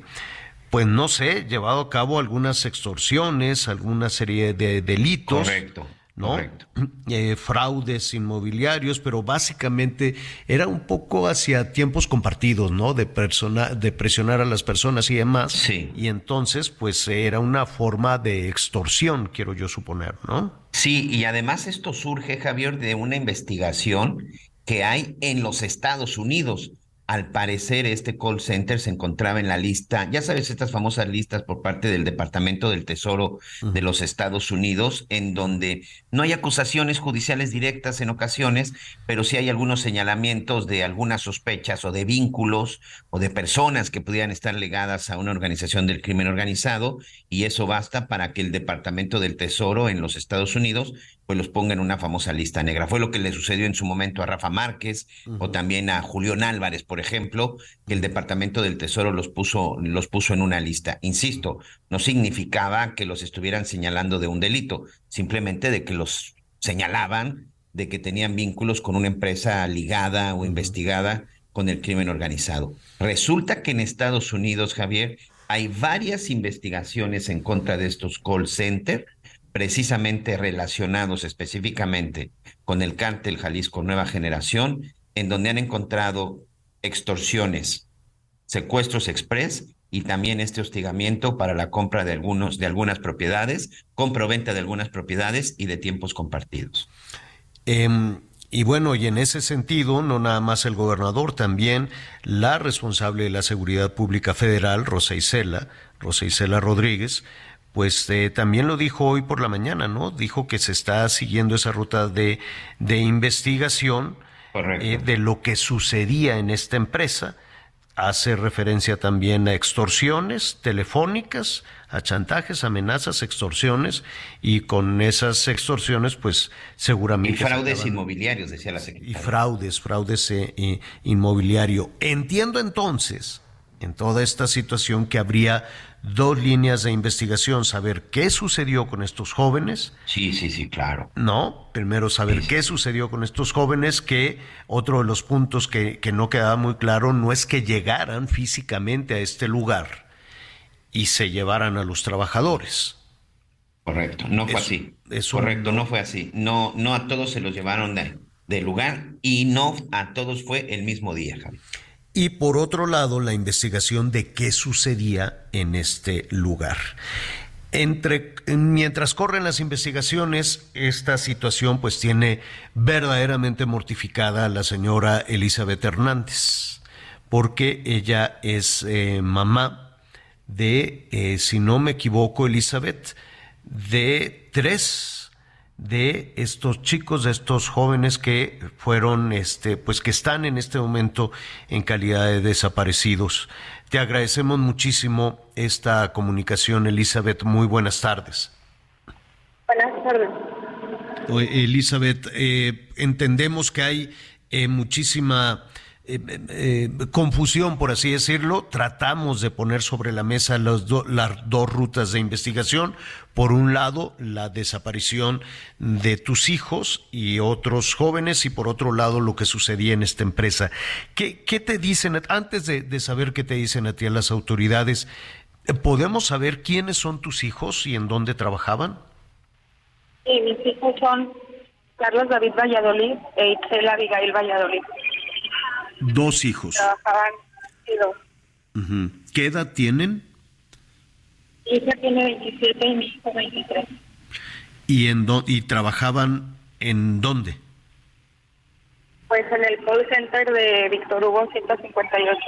pues no sé, llevado a cabo algunas extorsiones, alguna serie de delitos. Correcto, ¿no? correcto. Eh, fraudes inmobiliarios, pero básicamente era un poco hacia tiempos compartidos, ¿no? De persona, de presionar a las personas y demás. Sí. Y entonces, pues era una forma de extorsión, quiero yo suponer, ¿no? Sí, y además esto surge, Javier, de una investigación que hay en los Estados Unidos. Al parecer, este call center se encontraba en la lista, ya sabes, estas famosas listas por parte del Departamento del Tesoro de los Estados Unidos, en donde no hay acusaciones judiciales directas en ocasiones, pero sí hay algunos señalamientos de algunas sospechas o de vínculos o de personas que pudieran estar ligadas a una organización del crimen organizado, y eso basta para que el Departamento del Tesoro en los Estados Unidos pues los ponga en una famosa lista negra. Fue lo que le sucedió en su momento a Rafa Márquez o también a Julián Álvarez, por ejemplo, que el Departamento del Tesoro los puso, los puso en una lista. Insisto, no significaba que los estuvieran señalando de un delito, simplemente de que los señalaban de que tenían vínculos con una empresa ligada o investigada con el crimen organizado. Resulta que en Estados Unidos, Javier, hay varias investigaciones en contra de estos call centers precisamente relacionados específicamente con el cártel Jalisco Nueva Generación, en donde han encontrado extorsiones, secuestros express y también este hostigamiento para la compra de algunos de algunas propiedades, compra o venta de algunas propiedades y de tiempos compartidos. Em, y bueno, y en ese sentido, no nada más el gobernador, también la responsable de la Seguridad Pública Federal, Rosa Isela, Rosa Isela Rodríguez, pues eh, también lo dijo hoy por la mañana, ¿no? Dijo que se está siguiendo esa ruta de, de investigación eh, de lo que sucedía en esta empresa. Hace referencia también a extorsiones telefónicas, a chantajes, amenazas, extorsiones, y con esas extorsiones, pues Y seguramente... se fraudes inmobiliarios, decía la y secretaria. fraudes, fraudes eh, eh, inmobiliario. Entiendo entonces, en toda esta situación, que habría dos líneas de investigación, saber qué sucedió con estos jóvenes. Sí, sí, sí, claro. No, primero saber qué sucedió con estos jóvenes, que otro de los puntos que, que no quedaba muy claro no es que llegaran físicamente a este lugar y se llevaran a los trabajadores. Correcto, no fue así. Correcto, no fue así. No, no a todos se los llevaron de- del lugar y no a todos fue el mismo día, Javi. Y por otro lado, la investigación de qué sucedía en este lugar. entre mientras corren las investigaciones, esta situación pues tiene verdaderamente mortificada a la señora Elizabeth Hernández, porque ella es eh, mamá de, eh, si no me equivoco, Elizabeth, de tres de estos chicos, de estos jóvenes que fueron, este, pues que están en este momento en calidad de desaparecidos. Te agradecemos muchísimo esta comunicación, Elizabeth. Muy buenas tardes. Buenas tardes. Elizabeth, eh, entendemos que hay eh, muchísima eh, eh, confusión, por así decirlo. Tratamos de poner sobre la mesa las, do- las dos rutas de investigación. Por un lado, la desaparición de tus hijos y otros jóvenes, y por otro lado, lo que sucedía en esta empresa. ¿Qué, te dicen, antes de, saber qué te dicen a ti a las autoridades, ¿podemos saber quiénes son tus hijos y en dónde trabajaban? Sí, mis hijos son Carlos David Valladolid e Itzel Abigail Valladolid. Dos hijos. Trabajaban y dos. ¿Qué edad tienen? Mi hija tiene 27 y mi hijo 23. ¿Y, en dó- y trabajaban en dónde? Pues en el call center de Víctor Hugo 158.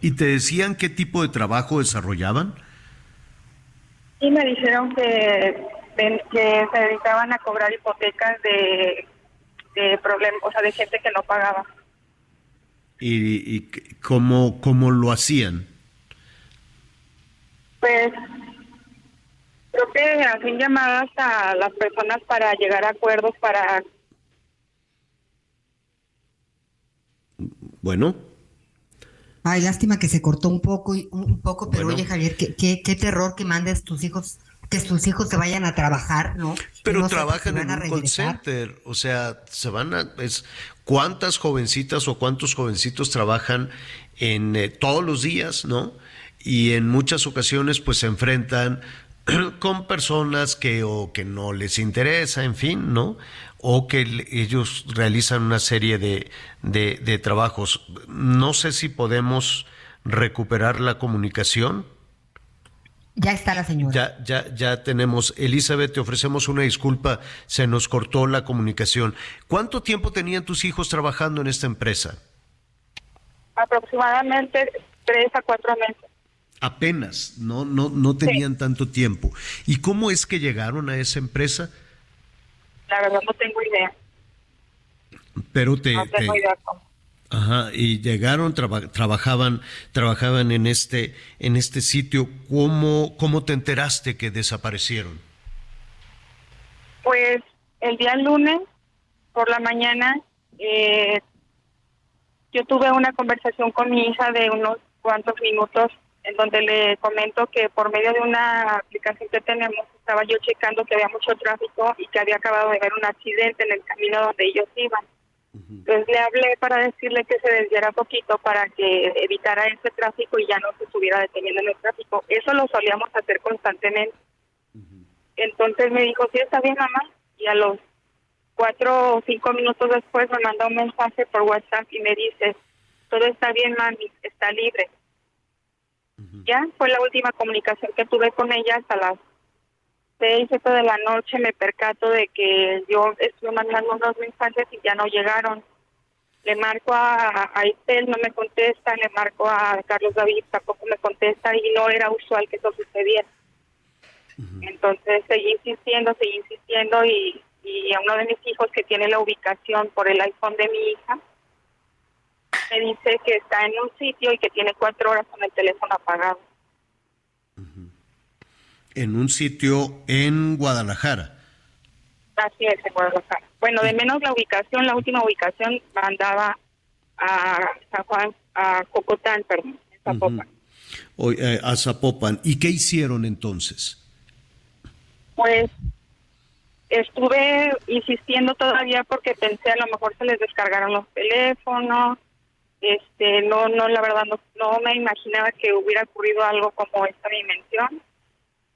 ¿Y te decían qué tipo de trabajo desarrollaban? Y me dijeron que, que se dedicaban a cobrar hipotecas de, de problemas, o sea, de gente que no pagaba. ¿Y, y cómo, cómo lo hacían? Pues creo que hacen llamadas a las personas para llegar a acuerdos para Bueno, Ay, lástima que se cortó un poco, y- un poco, pero Bueno. oye, Javier, qué, qué, qué terror que mandes tus hijos, que tus hijos se vayan a trabajar, ¿no? Pero no sepas si trabajan en un call center, o sea, se van a... Es, ¿Cuántas jovencitas o cuántos jovencitos trabajan en eh, todos los días, no? Y en muchas ocasiones pues se enfrentan con personas que o que no les interesa, en fin, ¿no? O que ellos realizan una serie de, de trabajos. No sé si podemos recuperar la comunicación. Ya está la señora. Ya, ya, ya tenemos. Elizabeth, te ofrecemos una disculpa, se nos cortó la comunicación. ¿Cuánto tiempo tenían tus hijos trabajando en esta empresa? aproximadamente tres a cuatro meses. Apenas, no, no, no tenían tanto tiempo. ¿Y cómo es que llegaron a esa empresa? La verdad no tengo idea. Pero te, No tengo te- idea cómo. Ajá, y llegaron, traba- trabajaban, trabajaban en este, en este sitio. ¿Cómo, cómo te enteraste que desaparecieron? Pues el día lunes por la mañana eh, yo tuve una conversación con mi hija de unos cuantos minutos en donde le comento que por medio de una aplicación que tenemos estaba yo checando que había mucho tráfico y que había acabado de ver un accidente en el camino donde ellos iban. Entonces le hablé para decirle que se desviara poquito para que evitara ese tráfico y ya no se estuviera deteniendo en el tráfico. Eso lo solíamos hacer constantemente. Entonces me dijo, sí, está bien, mamá. Y a los cuatro o cinco minutos después me mandó un mensaje por WhatsApp y me dice, todo está bien, mami, está libre. Ya fue la última comunicación que tuve con ella hasta las seis, siete de la noche. Me percato de que yo estuve mandando unos mensajes y ya no llegaron. Le marco a, a Estel, no me contesta, le marco a Carlos David, tampoco me contesta y no era usual que eso sucediera. Entonces seguí insistiendo, seguí insistiendo y, y a uno de mis hijos que tiene la ubicación por el iPhone de mi hija, me dice que está en un sitio y que tiene cuatro horas con el teléfono apagado. En un sitio en Guadalajara. Así es, en Guadalajara. Bueno, de menos la ubicación, la última ubicación mandaba a San Juan, a Cocotán, perdón, en Zapopan. o- eh, a Zapopan. ¿Y qué hicieron entonces? Pues estuve insistiendo todavía porque pensé a lo mejor se les descargaron los teléfonos. Este, no, no, la verdad no, no me imaginaba que hubiera ocurrido algo como esta dimensión.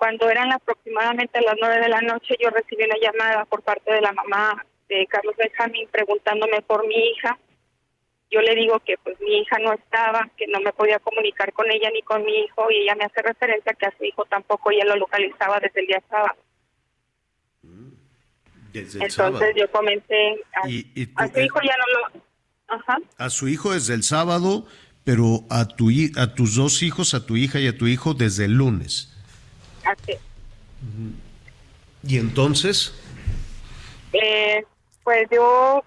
Cuando eran aproximadamente las nueve de la noche, yo recibí una llamada por parte de la mamá de Carlos Benjamín preguntándome por mi hija yo le digo que pues mi hija no estaba, que no me podía comunicar con ella ni con mi hijo y ella me hace referencia que a su hijo tampoco ella lo localizaba desde el día sábado. Desde el Entonces sábado. yo comencé a, Y- y tú- a su hijo ya no lo... Ajá. A su hijo desde el sábado, pero a, tu, a tus dos hijos, a tu hija y a tu hijo desde el lunes. Así. ¿Y entonces? Eh, pues yo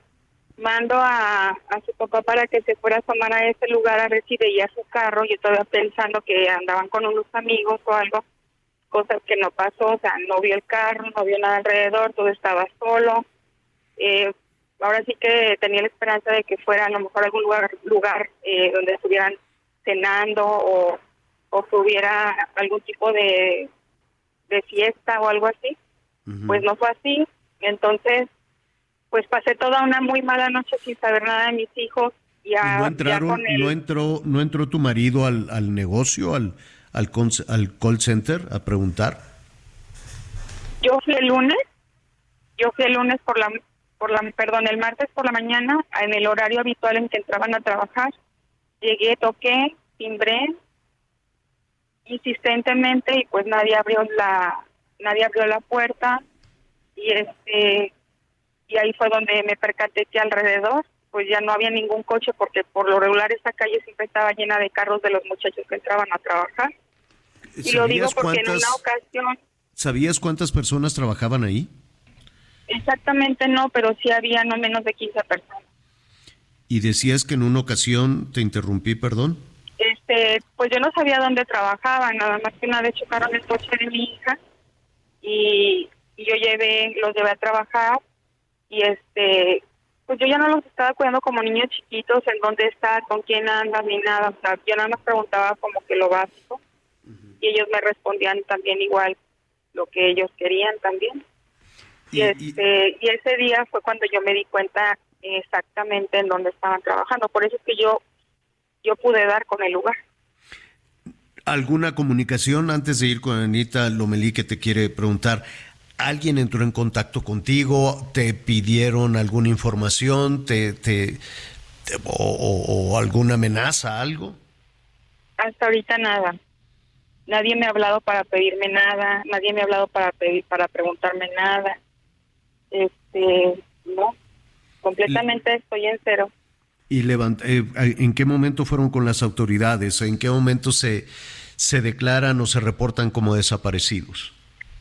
mando a, a su papá para que se fuera a asomar a ese lugar a ver si veía su carro. Yo todavía pensando que andaban con unos amigos o algo, cosas que no pasó. O sea, no vio el carro, no vio nada alrededor, todo estaba solo. Eh, ahora sí que tenía la esperanza de que fuera a lo mejor algún lugar, lugar eh, donde estuvieran cenando o, o que hubiera algún tipo de, de fiesta o algo así pues no fue así. Entonces, pues pasé toda una muy mala noche sin saber nada de mis hijos. ¿Y Ya, no ya entraron, con no entró, no entró tu marido al, al negocio, al, al, con- al call center a preguntar? Yo fui el lunes, yo fui el lunes por la, por la, perdón, el martes por la mañana, en el horario habitual en que entraban a trabajar. Llegué, toqué, timbré insistentemente y pues nadie abrió la, nadie abrió la puerta y este, y ahí fue donde me percaté que alrededor pues ya no había ningún coche porque por lo regular esa calle siempre estaba llena de carros de los muchachos que entraban a trabajar. Y lo digo ¿Sabías porque en cuántas- una ocasión ¿Sabías cuántas personas trabajaban ahí? Exactamente no, pero sí había no menos de 15 personas. Y decías que en una ocasión, te interrumpí, perdón. Este, pues yo no sabía dónde trabajaban, nada más que una vez chocaron el coche de mi hija y, y yo llevé, los llevé a trabajar y este, pues yo ya no los estaba cuidando como niños chiquitos, en dónde está, con quién andas, ni nada, o sea, yo nada más preguntaba como que lo básico y ellos me respondían también igual lo que ellos querían también. Y, este, y ese día fue cuando yo me di cuenta exactamente en dónde estaban trabajando. Por eso es que yo yo pude dar con el lugar. ¿Alguna comunicación antes de ir con Anita Lomelí que te quiere preguntar? ¿Alguien entró en contacto contigo? ¿Te pidieron alguna información? ¿Te, te, te- o, o- o alguna amenaza, algo? Hasta ahorita nada. Nadie me ha hablado para pedirme nada, nadie me ha hablado para pedir, para preguntarme nada. Este, no, completamente estoy en cero. ¿Y levant- eh, en qué momento fueron con las autoridades? ¿En qué momento se, se declaran o se reportan como desaparecidos?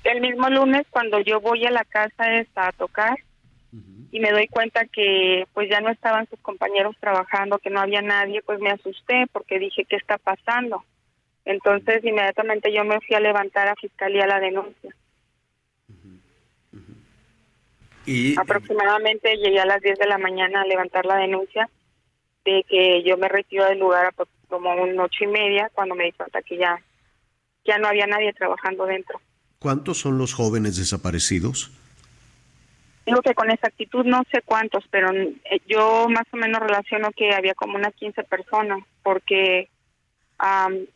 El mismo lunes cuando yo voy a la casa esta a tocar y me doy cuenta que pues ya no estaban sus compañeros trabajando, que no había nadie, pues me asusté porque dije, ¿qué está pasando? Entonces inmediatamente yo me fui a levantar a fiscalía la denuncia. Y Aproximadamente llegué a las 10 de la mañana a levantar la denuncia de que yo me retiro del lugar a como un ocho y media cuando me di cuenta que ya, ya no había nadie trabajando dentro. ¿Cuántos son los jóvenes desaparecidos? Digo que con exactitud no sé cuántos, pero eh, yo más o menos relaciono que había como unas 15 personas, porque am,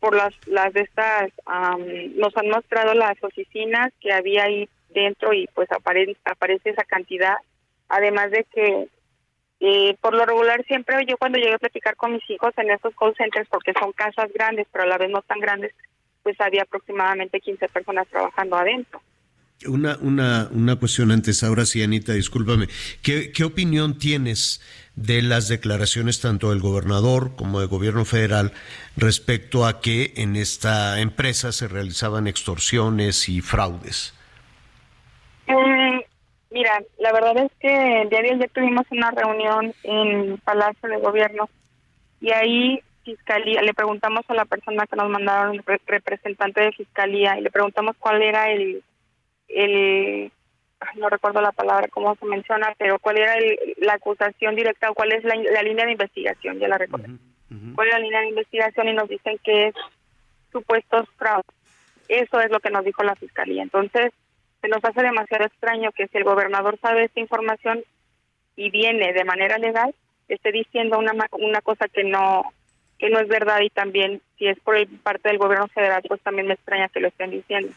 por las, las de estas, am, nos han mostrado las oficinas que había ahí dentro y pues apare- aparece esa cantidad, además de que eh, por lo regular siempre yo cuando llegué a platicar con mis hijos en estos call centers, porque son casas grandes, pero a la vez no tan grandes, pues había aproximadamente 15 personas trabajando adentro. Una, una, una cuestión antes, ahora sí, Anita, discúlpame. ¿Qué, ¿Qué opinión tienes de las declaraciones tanto del gobernador como del gobierno federal respecto a que en esta empresa se realizaban extorsiones y fraudes? Mira, la verdad es que el día de ayer tuvimos una reunión en Palacio de Gobierno y ahí fiscalía le preguntamos a la persona que nos mandaron re- representante de fiscalía y le preguntamos cuál era el el no recuerdo la palabra cómo se menciona pero cuál era el- la acusación directa o cuál es la, la línea de investigación ya la recuerdo cuál es la línea de investigación y nos dicen que es supuestos fraudes. Eso es lo que nos dijo la fiscalía. Entonces se nos hace demasiado extraño que si el gobernador sabe esta información y viene de manera legal esté diciendo una una cosa que no que no es verdad y también si es por parte del gobierno federal pues también me extraña que lo estén diciendo.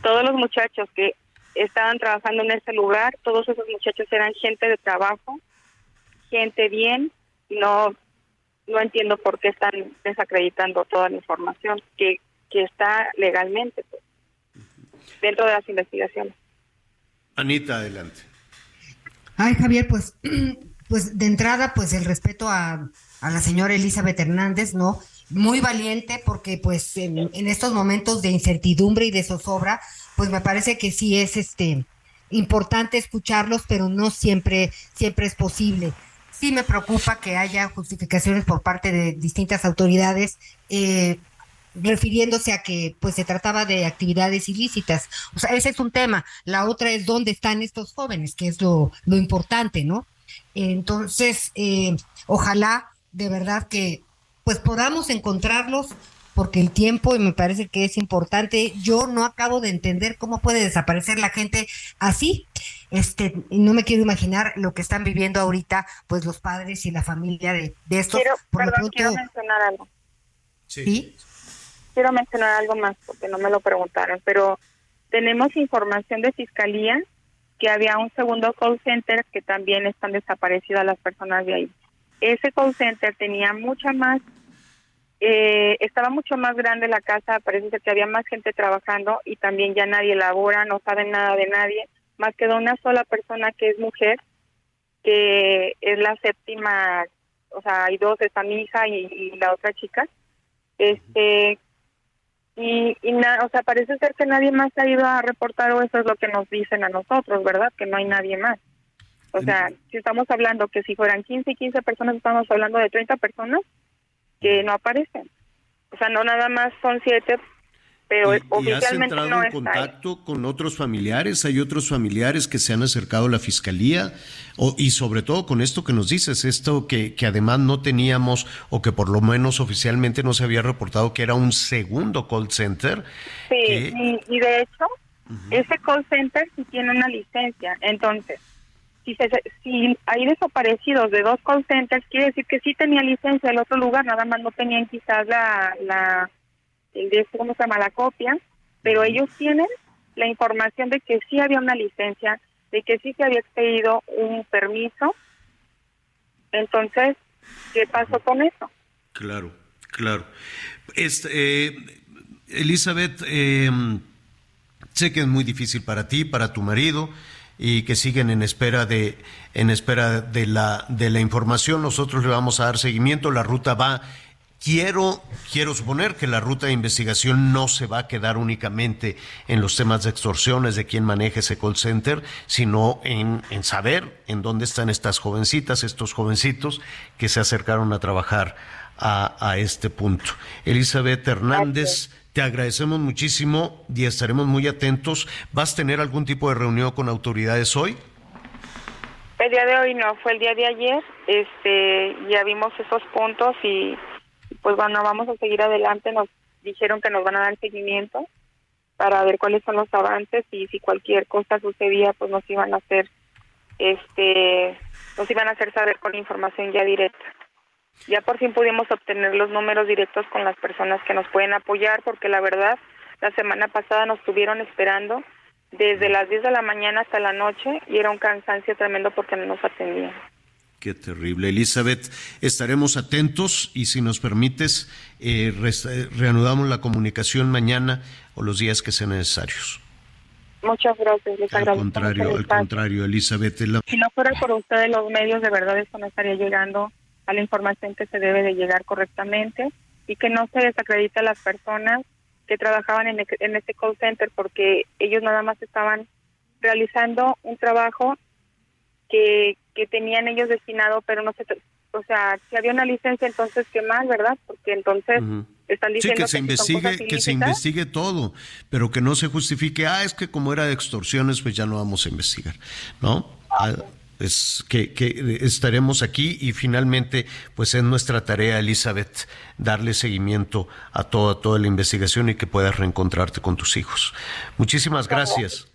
Todos los muchachos que estaban trabajando en ese lugar todos esos muchachos eran gente de trabajo gente bien no no entiendo por qué están desacreditando toda la información que, que está legalmente pues, dentro de las investigaciones. Anita, adelante. Ay, Javier, pues, pues de entrada, pues el respeto a, a la señora Elizabeth Hernández, ¿no? Muy valiente porque pues en, en estos momentos de incertidumbre y de zozobra, pues me parece que sí es este importante escucharlos, pero no siempre, siempre es posible. Sí me preocupa que haya justificaciones por parte de distintas autoridades eh, refiriéndose a que pues se trataba de actividades ilícitas. O sea, ese es un tema. La otra es dónde están estos jóvenes, que es lo, lo importante, ¿no? Entonces, eh, ojalá de verdad que pues podamos encontrarlos porque el tiempo y me parece que es importante. Yo no acabo de entender cómo puede desaparecer la gente así. Este, y no me quiero imaginar lo que están viviendo ahorita, pues los padres y la familia de, de estos. Quiero, Por lo perdón, pronto- quiero mencionar algo. ¿Sí? Quiero mencionar algo más porque no me lo preguntaron, pero tenemos información de fiscalía que había un segundo call center que también están desaparecidas las personas de ahí. Ese call center tenía mucha más, eh, estaba mucho más grande la casa, parece ser que había más gente trabajando y también ya nadie labora, no saben nada de nadie, más que de una sola persona que es mujer, que es la séptima, o sea, hay dos, está mi hija y, y la otra chica, este y, y na- o sea parece ser que nadie más ha ido a reportar o eso es lo que nos dicen a nosotros verdad que no hay nadie más. O sea si estamos hablando que si fueran 15 y 15 personas estamos hablando de 30 personas que no aparecen. O sea no nada más son siete pero ¿Y has oficialmente entrado no en ahí. contacto con otros familiares? ¿Hay otros familiares que se han acercado a la fiscalía? O- y sobre todo con esto que nos dices, esto que, que además no teníamos o que por lo menos oficialmente no se había reportado que era un segundo call center. Sí, que- y, y de hecho, ese call center sí tiene una licencia. Entonces, si, se, si hay desaparecidos de dos call centers, quiere decir que sí tenía licencia el otro lugar, nada más no tenían quizás la, la el de ¿cómo se llama? La copia, pero ellos tienen la información de que sí había una licencia, de que sí se había expedido un permiso. Entonces, ¿qué pasó con eso? Claro, claro. Este, eh, Elizabeth, eh, sé que es muy difícil para ti, para tu marido, y que siguen en espera de, en espera de la, de la información. Nosotros le vamos a dar seguimiento. La ruta va. Quiero, quiero suponer que la ruta de investigación no se va a quedar únicamente en los temas de extorsiones de quién maneja ese call center, sino en, en saber en dónde están estas jovencitas, estos jovencitos que se acercaron a trabajar a, a este punto. Elizabeth Hernández, te agradecemos muchísimo y estaremos muy atentos. ¿Vas a tener algún tipo de reunión con autoridades hoy? El día de hoy no, fue el día de ayer. Este, ya vimos esos puntos y pues bueno, vamos a seguir adelante. Nos dijeron que nos van a dar seguimiento para ver cuáles son los avances y si cualquier cosa sucedía, pues nos iban a hacer, este, nos iban a hacer saber con información ya directa. Ya por fin pudimos obtener los números directos con las personas que nos pueden apoyar, porque la verdad, la semana pasada nos estuvieron esperando desde las 10 de la mañana hasta la noche y era un cansancio tremendo porque no nos atendían. Qué terrible. Elizabeth, estaremos atentos y si nos permites, eh, eh, reanudamos la comunicación mañana o los días que sean necesarios. Muchas gracias, les Al contrario, al contrario, Elizabeth. la- Si no fuera por ustedes los medios, de verdad esto no estaría llegando a la información que se debe de llegar correctamente y que no se desacredite a las personas que trabajaban en, e- en este call center porque ellos nada más estaban realizando un trabajo que, que tenían ellos destinado, pero no se, o sea, si había una licencia, entonces qué mal, ¿verdad? Porque entonces están Sí, diciendo que se investigue, que se investigue todo, pero que no se justifique, ah, es que como era de extorsiones, pues ya no vamos a investigar, ¿no? Ah, es que, que estaremos aquí y finalmente, pues es nuestra tarea, Elizabeth, darle seguimiento a toda, toda la investigación y que puedas reencontrarte con tus hijos. Muchísimas gracias.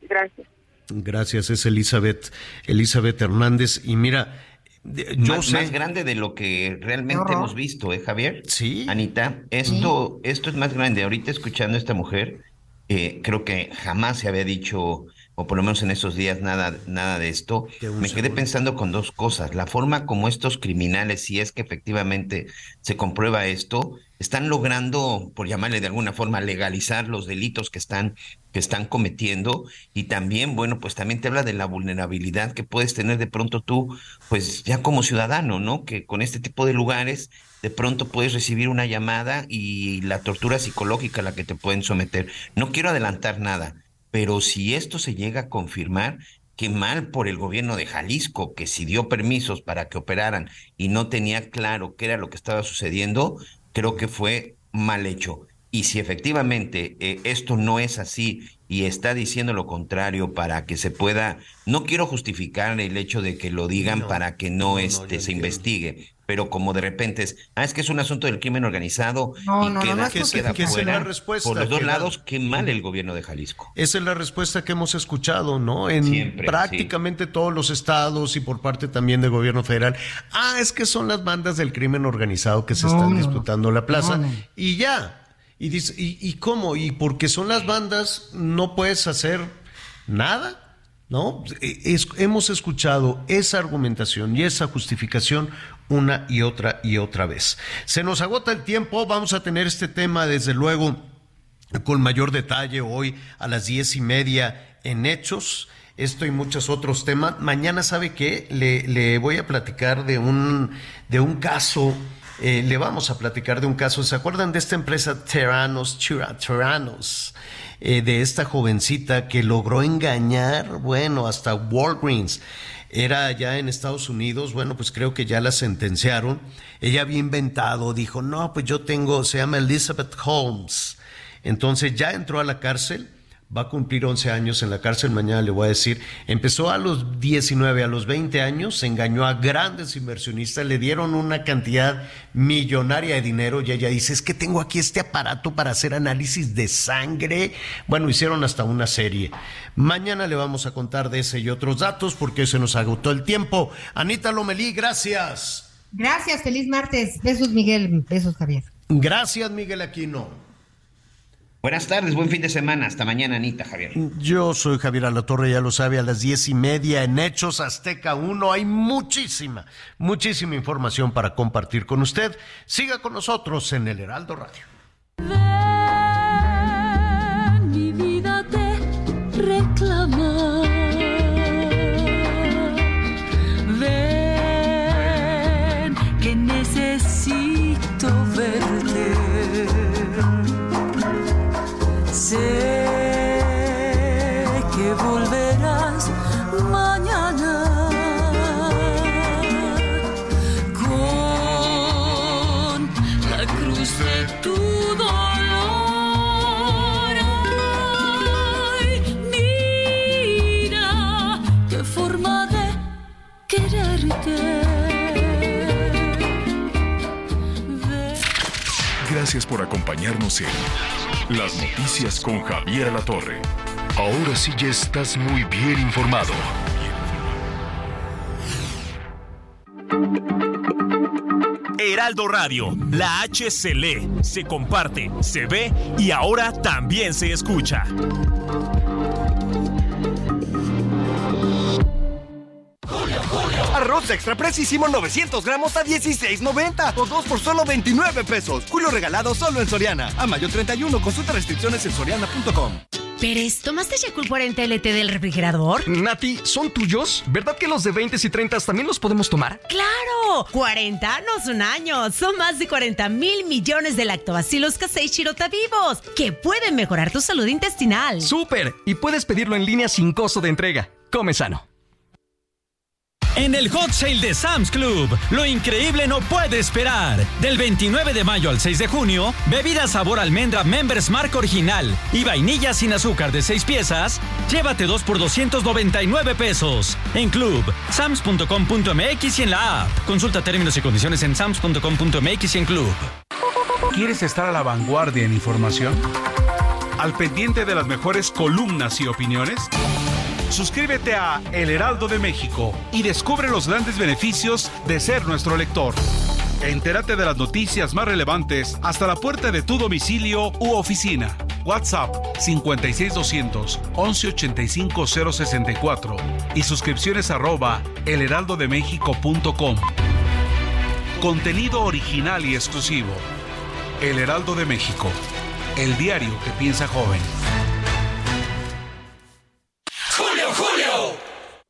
Gracias. Gracias, es Elizabeth, Elizabeth Hernández. Y mira, yo más, sé. más grande de lo que realmente hemos visto, ¿eh, Javier? Sí. Anita, esto, esto es más grande. Ahorita escuchando a esta mujer, eh, creo que jamás se había dicho, o por lo menos en esos días nada, nada de esto, me quedé pensando con dos cosas. La forma como estos criminales, si es que efectivamente se comprueba esto, están logrando, por llamarle de alguna forma, legalizar los delitos que están, que están cometiendo. Y también, bueno, pues también te habla de la vulnerabilidad que puedes tener de pronto tú, pues ya como ciudadano, ¿no? Que con este tipo de lugares de pronto puedes recibir una llamada y la tortura psicológica a la que te pueden someter. No quiero adelantar nada, pero si esto se llega a confirmar, qué mal por el gobierno de Jalisco, que si dio permisos para que operaran y no tenía claro qué era lo que estaba sucediendo, creo que fue mal hecho. Y si efectivamente eh, esto no es así y está diciendo lo contrario para que se pueda, no quiero justificar el hecho de que lo digan para que no, este, se investigue, pero como de repente es, ah, es que es un asunto del crimen organizado No, y no, no, queda, no que queda Que fuera la respuesta por los dos lados, qué mal el gobierno de Jalisco. Esa es la respuesta que hemos escuchado, ¿no? En Siempre, prácticamente todos los estados y por parte también del gobierno federal. Ah, es que son las bandas del crimen organizado que se No, están no, disputando la plaza. no, no. Y ya. Y, dice, ¿y, ¿y cómo? ¿Y porque son las bandas no puedes hacer nada? ¿No? Es- hemos escuchado esa argumentación y esa justificación una y otra y otra vez. Se nos agota el tiempo, vamos a tener este tema desde luego con mayor detalle hoy a las diez y media en Hechos. Esto y muchos otros temas. Mañana, ¿sabe qué? Le, le voy a platicar de un, de un caso. Eh, le vamos a platicar de un caso. ¿Se acuerdan de esta empresa Terranos, Terranos? eh, de esta jovencita que logró engañar, bueno, hasta Walgreens. Era allá en Estados Unidos, bueno, pues creo que ya la sentenciaron. Ella había inventado, dijo, no, pues yo tengo, se llama Elizabeth Holmes. Entonces ya entró a la cárcel, va a cumplir 11 años en la cárcel, mañana le voy a decir, empezó a los 19, a los 20 años, engañó a grandes inversionistas, le dieron una cantidad millonaria de dinero y ella dice, es que tengo aquí este aparato para hacer análisis de sangre. Bueno, hicieron hasta una serie. Mañana le vamos a contar de ese y otros datos porque se nos agotó el tiempo. Anita Lomelí, gracias. Gracias, feliz martes. Besos, Miguel. Besos, Javier. Gracias, Miguel Aquino. Buenas tardes, buen fin de semana. Hasta mañana, Anita, Javier. Yo soy Javier Alatorre, ya lo sabe, a las diez y media en Hechos Azteca 1 hay muchísima, muchísima información para compartir con usted. Siga con nosotros en el Heraldo Radio. Sé que volverás mañana con la cruz de tu dolor. Ay, mira qué forma de quererte. Gracias por acompañarnos en Las Noticias con Javier Alatorre. Ahora sí ya estás muy bien informado. Heraldo Radio, la H se lee, se comparte, se ve y ahora también se escucha. Arroz extra precisísimo 900 gramos a 16.90 o 2 por solo 29 pesos. Julio regalado solo en Soriana. A mayo 31 consulta restricciones en soriana.com. Pérez, ¿tomaste Yakult 40 LT del refrigerador? Nati, ¿son tuyos? ¿Verdad que los de 20 y 30 también los podemos tomar? ¡Claro! 40 no son años, son más de 40 mil millones de lactobacilos casei shirota vivos que pueden mejorar tu salud intestinal. ¡Súper! Y puedes pedirlo en línea sin costo de entrega. Come sano. En el Hot Sale de Sam's Club, lo increíble no puede esperar. Del 29 de mayo al 6 de junio, bebida sabor almendra Members Mark Original y vainilla sin azúcar de 6 piezas, llévate 2 por 299 pesos. En Club, sams.com.mx y en la app. Consulta términos y condiciones en sams.com.mx y en Club. ¿Quieres estar a la vanguardia en información? ¿Al pendiente de las mejores columnas y opiniones? Suscríbete a El Heraldo de México y descubre los grandes beneficios de ser nuestro lector. Entérate de las noticias más relevantes hasta la puerta de tu domicilio u oficina. WhatsApp 56200 1185 064 y suscripciones arroba elheraldodemexico.com. Contenido original y exclusivo. El Heraldo de México. El diario que piensa joven.